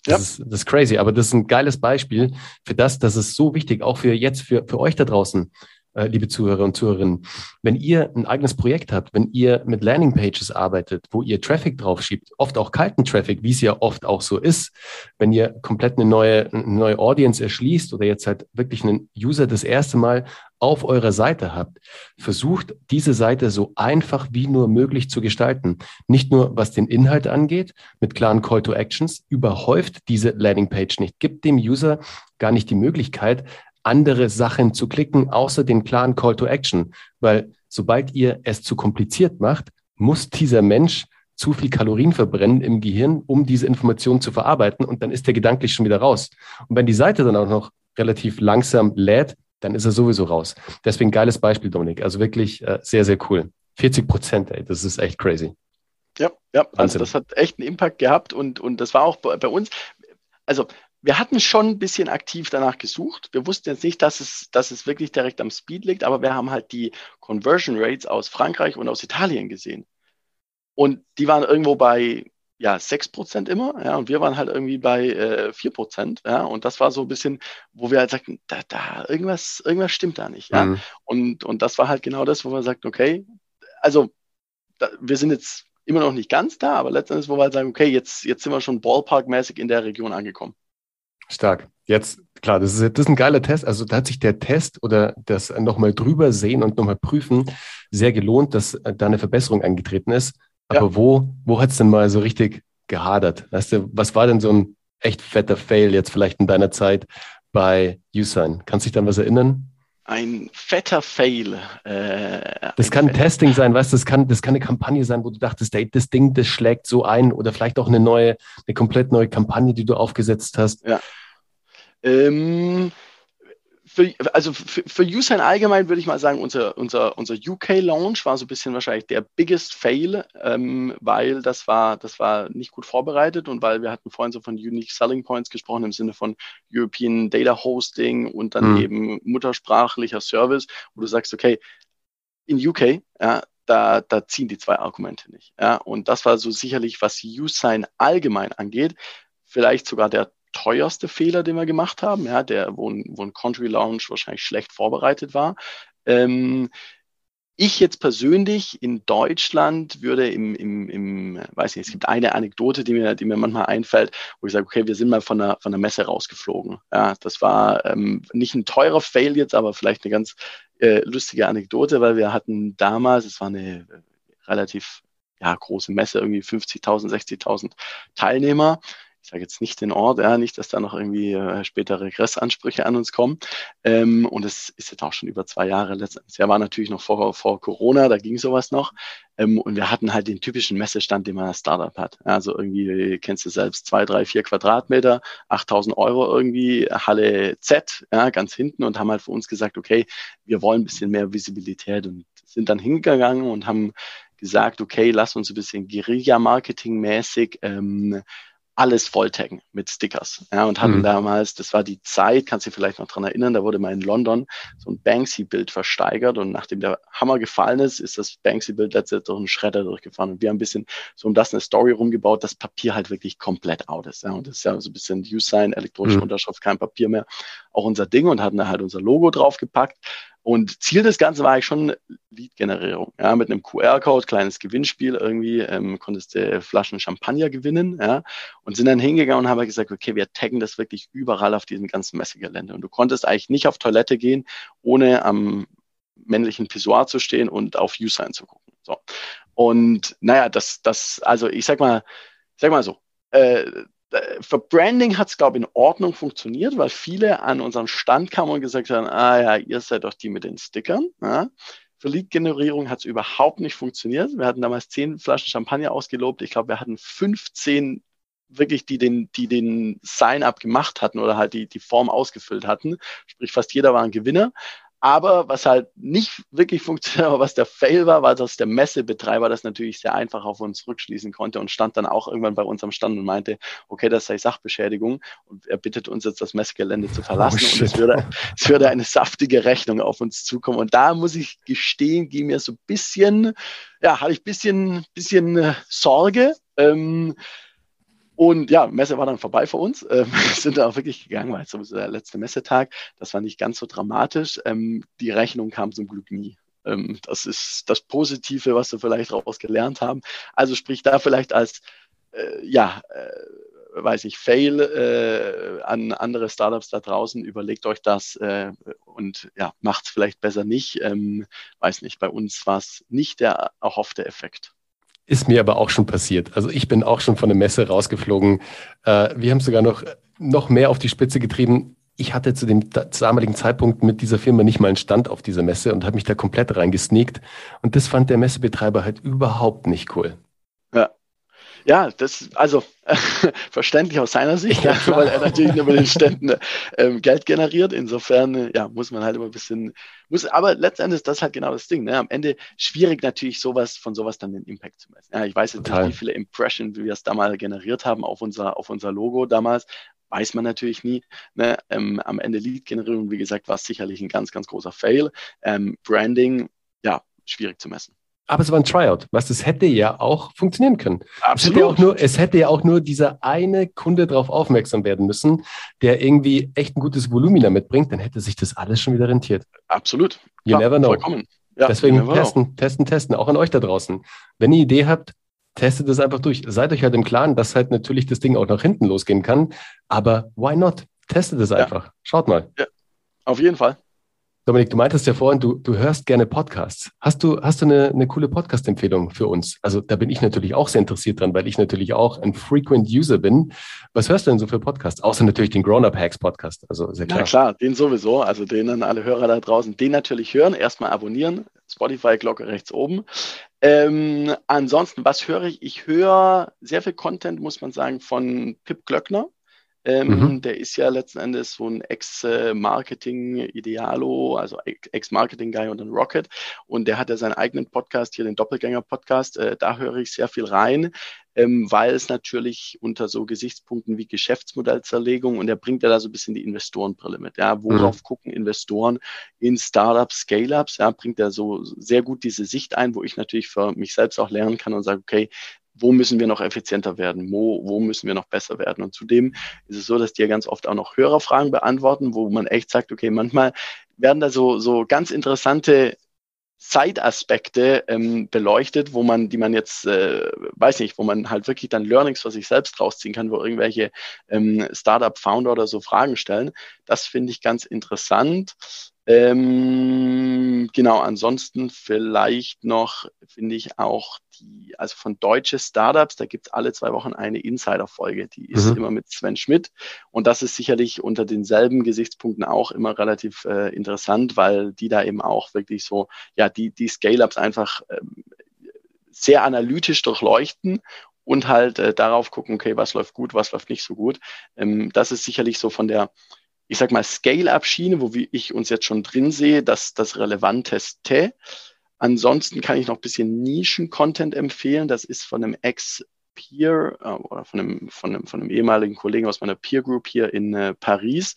S1: Das, ja. ist, das ist crazy, aber das ist ein geiles Beispiel für das, das ist so wichtig, auch für jetzt, für, für euch da draußen, liebe Zuhörer und Zuhörerinnen. Wenn ihr ein eigenes Projekt habt, wenn ihr mit Landingpages arbeitet, wo ihr Traffic drauf schiebt, oft auch kalten Traffic, wie es ja oft auch so ist, wenn ihr komplett eine neue, eine neue Audience erschließt oder jetzt halt wirklich einen User das erste Mal auf eurer Seite habt, versucht diese Seite so einfach wie nur möglich zu gestalten. Nicht nur was den Inhalt angeht, mit klaren Call to Actions, überhäuft diese Landingpage nicht, gibt dem User gar nicht die Möglichkeit, andere Sachen zu klicken, außer den klaren Call to Action. Weil sobald ihr es zu kompliziert macht, muss dieser Mensch zu viel Kalorien verbrennen im Gehirn, um diese Information zu verarbeiten und dann ist er gedanklich schon wieder raus. Und wenn die Seite dann auch noch relativ langsam lädt, dann ist er sowieso raus. Deswegen geiles Beispiel, Dominik. Also wirklich äh, sehr, sehr cool. 40 Prozent, ey, das ist echt crazy.
S2: Ja, ja, also das hat echt einen Impact gehabt und, und das war auch bei, bei uns. Also wir hatten schon ein bisschen aktiv danach gesucht. Wir wussten jetzt nicht, dass es, dass es wirklich direkt am Speed liegt, aber wir haben halt die Conversion Rates aus Frankreich und aus Italien gesehen. Und die waren irgendwo bei ja, 6% immer, ja, und wir waren halt irgendwie bei äh, 4%, ja, und das war so ein bisschen, wo wir halt sagten, da, da, irgendwas, irgendwas stimmt da nicht, ja. Mhm. Und, und das war halt genau das, wo wir sagten, okay, also da, wir sind jetzt immer noch nicht ganz da, aber letztendlich, wo wir halt sagen, okay, jetzt, jetzt sind wir schon ballparkmäßig in der Region angekommen.
S1: Stark. Jetzt, klar, das ist, das ist ein geiler Test. Also da hat sich der Test oder das nochmal drüber sehen und nochmal prüfen sehr gelohnt, dass da eine Verbesserung eingetreten ist. Aber ja. wo, wo hat es denn mal so richtig gehadert? Weißt du, was war denn so ein echt fetter Fail jetzt vielleicht in deiner Zeit bei Usign? Kannst du dich dann was erinnern?
S2: Ein fetter Fail.
S1: Äh, das kann Testing sein, weißt du, das kann, das kann eine Kampagne sein, wo du dachtest, ey, das Ding, das schlägt so ein oder vielleicht auch eine neue, eine komplett neue Kampagne, die du aufgesetzt hast.
S2: Ja. Ähm, für, also für, für Usign allgemein würde ich mal sagen, unser, unser, unser UK-Launch war so ein bisschen wahrscheinlich der biggest fail, ähm, weil das war, das war nicht gut vorbereitet und weil wir hatten vorhin so von Unique Selling Points gesprochen im Sinne von European Data Hosting und dann mhm. eben muttersprachlicher Service, wo du sagst, okay, in UK, ja, da, da ziehen die zwei Argumente nicht. Ja, und das war so sicherlich, was Usign allgemein angeht, vielleicht sogar der teuerste Fehler, den wir gemacht haben, ja, der, wo ein, wo ein Country Launch wahrscheinlich schlecht vorbereitet war. Ähm, ich jetzt persönlich in Deutschland würde im, im, im, weiß nicht, es gibt eine Anekdote, die mir, die mir manchmal einfällt, wo ich sage, okay, wir sind mal von der, von der Messe rausgeflogen. Ja, das war ähm, nicht ein teurer Fail jetzt, aber vielleicht eine ganz äh, lustige Anekdote, weil wir hatten damals, es war eine relativ ja, große Messe, irgendwie 50.000, 60.000 Teilnehmer ich sage jetzt nicht den Ort, ja, nicht, dass da noch irgendwie äh, später Regressansprüche an uns kommen. Ähm, und es ist jetzt auch schon über zwei Jahre. Letztes Jahr war natürlich noch vor, vor Corona, da ging sowas noch. Ähm, und wir hatten halt den typischen Messestand, den man als Startup hat. Also irgendwie, kennst du selbst, zwei, drei, vier Quadratmeter, 8000 Euro irgendwie, Halle Z, ja, ganz hinten und haben halt für uns gesagt, okay, wir wollen ein bisschen mehr Visibilität und sind dann hingegangen und haben gesagt, okay, lass uns ein bisschen Guerilla-Marketing-mäßig ähm, alles volltaggen mit Stickers. Ja, und hatten mhm. damals, das war die Zeit, kannst du dich vielleicht noch dran erinnern, da wurde mal in London so ein Banksy-Bild versteigert und nachdem der Hammer gefallen ist, ist das Banksy-Bild letztendlich durch einen Schredder durchgefahren und wir haben ein bisschen so um das eine Story rumgebaut, dass Papier halt wirklich komplett out ist. Ja, und das ist ja so ein bisschen Use-Sign, elektronische mhm. Unterschrift, kein Papier mehr, auch unser Ding und hatten da halt unser Logo draufgepackt und Ziel des Ganzen war eigentlich schon Lead-Generierung. Ja, mit einem QR-Code, kleines Gewinnspiel irgendwie, ähm, konntest du Flaschen Champagner gewinnen, ja, und sind dann hingegangen und haben halt gesagt, okay, wir taggen das wirklich überall auf diesem ganzen Messegelände. Und du konntest eigentlich nicht auf Toilette gehen, ohne am männlichen Pissoir zu stehen und auf Usign zu gucken. So. Und naja, das, das, also ich sag mal, sag mal so, äh, für Branding hat es, glaube ich, in Ordnung funktioniert, weil viele an unseren Stand kamen und gesagt haben, ah ja, ihr seid doch die mit den Stickern. Ja. Für Lead-Generierung hat es überhaupt nicht funktioniert. Wir hatten damals zehn Flaschen Champagner ausgelobt. Ich glaube, wir hatten 15 wirklich, die den, die den Sign-up gemacht hatten oder halt die, die Form ausgefüllt hatten. Sprich, fast jeder war ein Gewinner. Aber was halt nicht wirklich funktioniert, aber was der Fail war, war, dass der Messebetreiber das natürlich sehr einfach auf uns rückschließen konnte und stand dann auch irgendwann bei uns am Stand und meinte, okay, das sei Sachbeschädigung und er bittet uns jetzt das Messgelände zu verlassen oh, und es würde, es würde eine saftige Rechnung auf uns zukommen. Und da muss ich gestehen, ging mir so ein bisschen, ja, hatte ich ein bisschen, bisschen äh, Sorge. Ähm, Und ja, Messe war dann vorbei für uns. Ähm, wir sind da auch wirklich gegangen, weil es sowieso der letzte Messetag. Das war nicht ganz so dramatisch. Ähm, die Rechnung kam zum Glück nie. Ähm, das ist das Positive, was wir vielleicht daraus gelernt haben. Also sprich da vielleicht als, äh, ja, äh, weiß ich, Fail äh, an andere Startups da draußen, überlegt euch das äh, und ja, macht es vielleicht besser nicht. Ähm, weiß nicht, bei uns war es nicht der erhoffte Effekt.
S1: Ist mir aber auch schon passiert. Also ich bin auch schon von der Messe rausgeflogen. Äh, wir haben sogar noch, noch mehr auf die Spitze getrieben. Ich hatte zu dem damaligen Zeitpunkt mit dieser Firma nicht mal einen Stand auf dieser Messe und habe mich da komplett reingesneakt. Und das fand der Messebetreiber halt überhaupt nicht cool.
S2: Ja, ja, das, also verständlich aus seiner Sicht, ja, weil er natürlich nur mit den Ständen ähm, Geld generiert. Insofern, äh, ja, muss man halt immer ein bisschen, muss, aber letztendlich ist das halt genau das Ding. Ne? Am Ende schwierig natürlich sowas, von sowas dann den Impact zu messen. Ja, ich weiß jetzt Total. nicht, wie viele Impressions wir es da mal generiert haben auf unser, auf unser Logo damals. Weiß man natürlich nie. Ne? Ähm, am Ende Lead-Generierung, wie gesagt, war es sicherlich ein ganz, ganz großer Fail. Ähm, Branding, ja, schwierig zu messen.
S1: Aber es war ein Tryout, was das hätte ja auch funktionieren können.
S2: Absolut.
S1: Es hätte, ja auch nur, es hätte ja auch nur dieser eine Kunde darauf aufmerksam werden müssen, der irgendwie echt ein gutes Volumina mitbringt, dann hätte sich das alles schon wieder rentiert.
S2: Absolut.
S1: You Klar, never know. Vollkommen. Ja, Deswegen testen, know. testen, testen, auch an euch da draußen. Wenn ihr Idee habt, testet es einfach durch. Seid euch halt im Klaren, dass halt natürlich das Ding auch nach hinten losgehen kann. Aber why not? Testet es einfach. Ja. Schaut mal. Ja,
S2: auf jeden Fall.
S1: Dominik, du meintest ja vorhin, du, du hörst gerne Podcasts. Hast du, hast du eine, eine coole Podcast-Empfehlung für uns? Also da bin ich natürlich auch sehr interessiert dran, weil ich natürlich auch ein Frequent User bin. Was hörst du denn so für Podcasts? Außer natürlich den Grown-Up Hacks Podcast. Also sehr klar.
S2: Ja klar, den sowieso. Also den an alle Hörer da draußen, den natürlich hören. Erstmal abonnieren. Spotify-Glocke rechts oben. Ähm, ansonsten, was höre ich? Ich höre sehr viel Content, muss man sagen, von Pip Glöckner. Ähm, mhm. Der ist ja letzten Endes so ein Ex-Marketing-Idealo, also Ex-Marketing-Guy und ein Rocket. Und der hat ja seinen eigenen Podcast, hier den Doppelgänger-Podcast. Äh, da höre ich sehr viel rein, ähm, weil es natürlich unter so Gesichtspunkten wie Geschäftsmodellzerlegung und er bringt ja da so ein bisschen die Investorenbrille mit. Ja, worauf mhm. gucken Investoren in Startups, Scale-Ups? Ja, bringt er so sehr gut diese Sicht ein, wo ich natürlich für mich selbst auch lernen kann und sage, okay, wo müssen wir noch effizienter werden, wo, wo müssen wir noch besser werden. Und zudem ist es so, dass die ja ganz oft auch noch Hörerfragen beantworten, wo man echt sagt, okay, manchmal werden da so, so ganz interessante Zeitaspekte ähm, beleuchtet, wo man, die man jetzt, äh, weiß nicht, wo man halt wirklich dann Learnings für sich selbst rausziehen kann, wo irgendwelche ähm, Startup-Founder oder so Fragen stellen. Das finde ich ganz interessant. Ähm, genau, ansonsten vielleicht noch, finde ich auch die, also von deutsche Startups, da gibt es alle zwei Wochen eine Insider-Folge, die ist mhm. immer mit Sven Schmidt und das ist sicherlich unter denselben Gesichtspunkten auch immer relativ äh, interessant, weil die da eben auch wirklich so, ja, die, die Scale-Ups einfach ähm, sehr analytisch durchleuchten und halt äh, darauf gucken, okay, was läuft gut, was läuft nicht so gut. Ähm, das ist sicherlich so von der ich sag mal, Scale-Up-Schiene, wo ich uns jetzt schon drin sehe, dass das Relevanteste. Ansonsten kann ich noch ein bisschen Nischen-Content empfehlen. Das ist von einem Ex- Peer äh, oder von einem, von, einem, von einem ehemaligen Kollegen aus meiner Peer Group hier in äh, Paris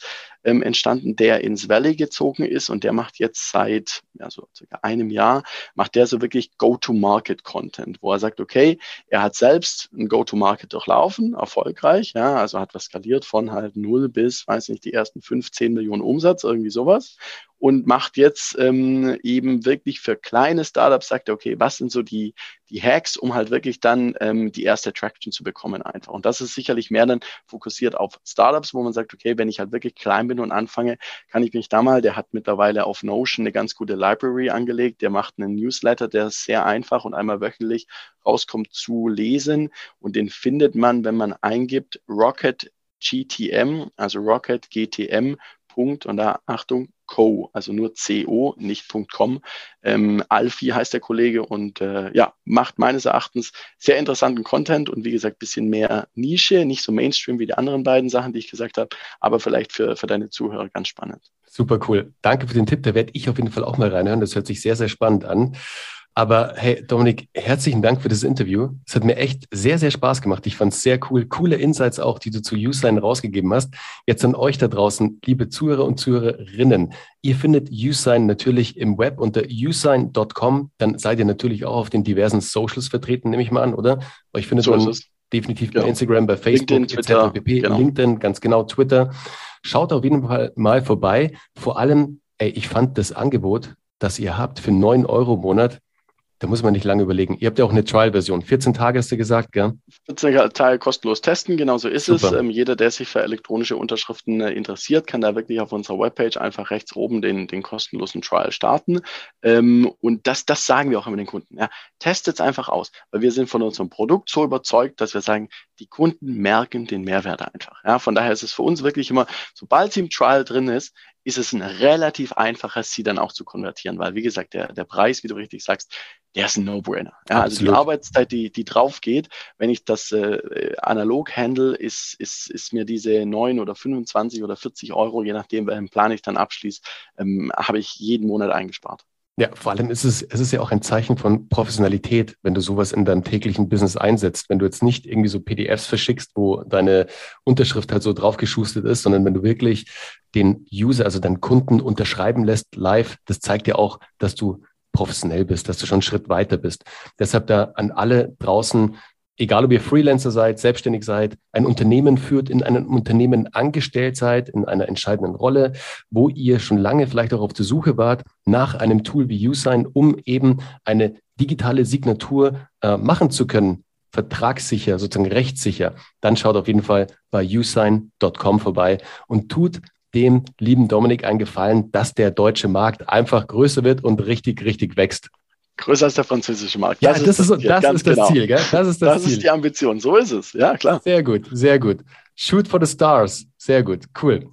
S2: ähm, entstanden, der ins Valley gezogen ist und der macht jetzt seit ja, so circa einem Jahr, macht der so wirklich Go-to-Market-Content, wo er sagt, okay, er hat selbst ein Go-to-Market durchlaufen, erfolgreich, ja, also hat was skaliert von halt null bis, weiß nicht, die ersten 15 Millionen Umsatz, irgendwie sowas und macht jetzt ähm, eben wirklich für kleine Startups, sagt er, okay, was sind so die, die Hacks, um halt wirklich dann ähm, die erste Traction zu bekommen einfach. Und das ist sicherlich mehr dann fokussiert auf Startups, wo man sagt, okay, wenn ich halt wirklich klein bin und anfange, kann ich mich da mal, der hat mittlerweile auf Notion eine ganz gute Library angelegt, der macht einen Newsletter, der ist sehr einfach und einmal wöchentlich rauskommt zu lesen. Und den findet man, wenn man eingibt Rocket GTM, also Rocket GTM Punkt und da Achtung, Co, also nur CO, nicht .com. Ähm, Alfie heißt der Kollege und äh, ja, macht meines Erachtens sehr interessanten Content und wie gesagt, bisschen mehr Nische, nicht so Mainstream wie die anderen beiden Sachen, die ich gesagt habe, aber vielleicht für, für deine Zuhörer ganz spannend.
S1: Super cool. Danke für den Tipp. Da werde ich auf jeden Fall auch mal reinhören. Das hört sich sehr, sehr spannend an. Aber hey, Dominik, herzlichen Dank für das Interview. Es hat mir echt sehr, sehr Spaß gemacht. Ich fand es sehr cool. Coole Insights auch, die du zu Usign rausgegeben hast. Jetzt an euch da draußen, liebe Zuhörer und Zuhörerinnen. Ihr findet Usign natürlich im Web unter usign.com. Dann seid ihr natürlich auch auf den diversen Socials vertreten, nehme ich mal an, oder? Euch findet so man definitiv bei ja. Instagram, bei Facebook, LinkedIn, Twitter, pp. Genau. LinkedIn, ganz genau, Twitter. Schaut auf jeden Fall mal vorbei. Vor allem, ey, ich fand das Angebot, das ihr habt für 9 Euro im Monat, da muss man nicht lange überlegen. Ihr habt ja auch eine Trial-Version. 14 Tage hast du gesagt, gell?
S2: 14 Tage kostenlos testen, genau so ist Super. es. Ähm, jeder, der sich für elektronische Unterschriften äh, interessiert, kann da wirklich auf unserer Webpage einfach rechts oben den, den kostenlosen Trial starten. Ähm, und das, das sagen wir auch immer den Kunden. Ja. Testet es einfach aus, weil wir sind von unserem Produkt so überzeugt, dass wir sagen, die Kunden merken den Mehrwert einfach. Ja. Von daher ist es für uns wirklich immer, sobald sie im Trial drin ist, ist es ein relativ einfaches, sie dann auch zu konvertieren, weil wie gesagt, der, der Preis, wie du richtig sagst, der ist ein No-Brainer. Ja, also die Arbeitszeit, die, die drauf geht, wenn ich das äh, analog handle, ist, ist, ist mir diese 9 oder 25 oder 40 Euro, je nachdem, welchen Plan ich dann abschließe, ähm, habe ich jeden Monat eingespart.
S1: Ja, vor allem ist es, es ist ja auch ein Zeichen von Professionalität, wenn du sowas in deinem täglichen Business einsetzt. Wenn du jetzt nicht irgendwie so PDFs verschickst, wo deine Unterschrift halt so draufgeschustert ist, sondern wenn du wirklich den User, also deinen Kunden unterschreiben lässt live, das zeigt ja auch, dass du professionell bist, dass du schon einen Schritt weiter bist. Deshalb da an alle draußen, egal ob ihr Freelancer seid, selbstständig seid, ein Unternehmen führt, in einem Unternehmen angestellt seid, in einer entscheidenden Rolle, wo ihr schon lange vielleicht auch auf der Suche wart nach einem Tool wie USign, um eben eine digitale Signatur äh, machen zu können, vertragssicher, sozusagen rechtssicher, dann schaut auf jeden Fall bei usign.com vorbei und tut dem lieben Dominik einen Gefallen, dass der deutsche Markt einfach größer wird und richtig, richtig wächst.
S2: Größer als der französische Markt.
S1: Das ja, das ist, das, Ziel, das, ist das genau. Ziel, gell?
S2: Das ist das, das Ziel. ist die Ambition. So ist es. Ja, klar.
S1: Sehr gut, sehr gut. Shoot for the stars. Sehr gut, cool.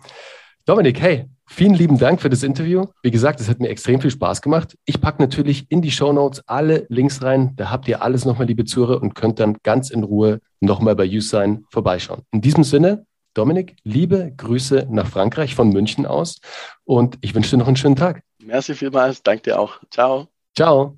S1: Dominik, hey, vielen lieben Dank für das Interview. Wie gesagt, es hat mir extrem viel Spaß gemacht. Ich packe natürlich in die Show Notes alle Links rein. Da habt ihr alles nochmal, liebe Zuhörer, und könnt dann ganz in Ruhe nochmal bei YouSign vorbeischauen. In diesem Sinne, Dominik, liebe Grüße nach Frankreich von München aus und ich wünsche dir noch einen schönen Tag.
S2: Merci vielmals, danke dir auch. Ciao.
S1: Ciao.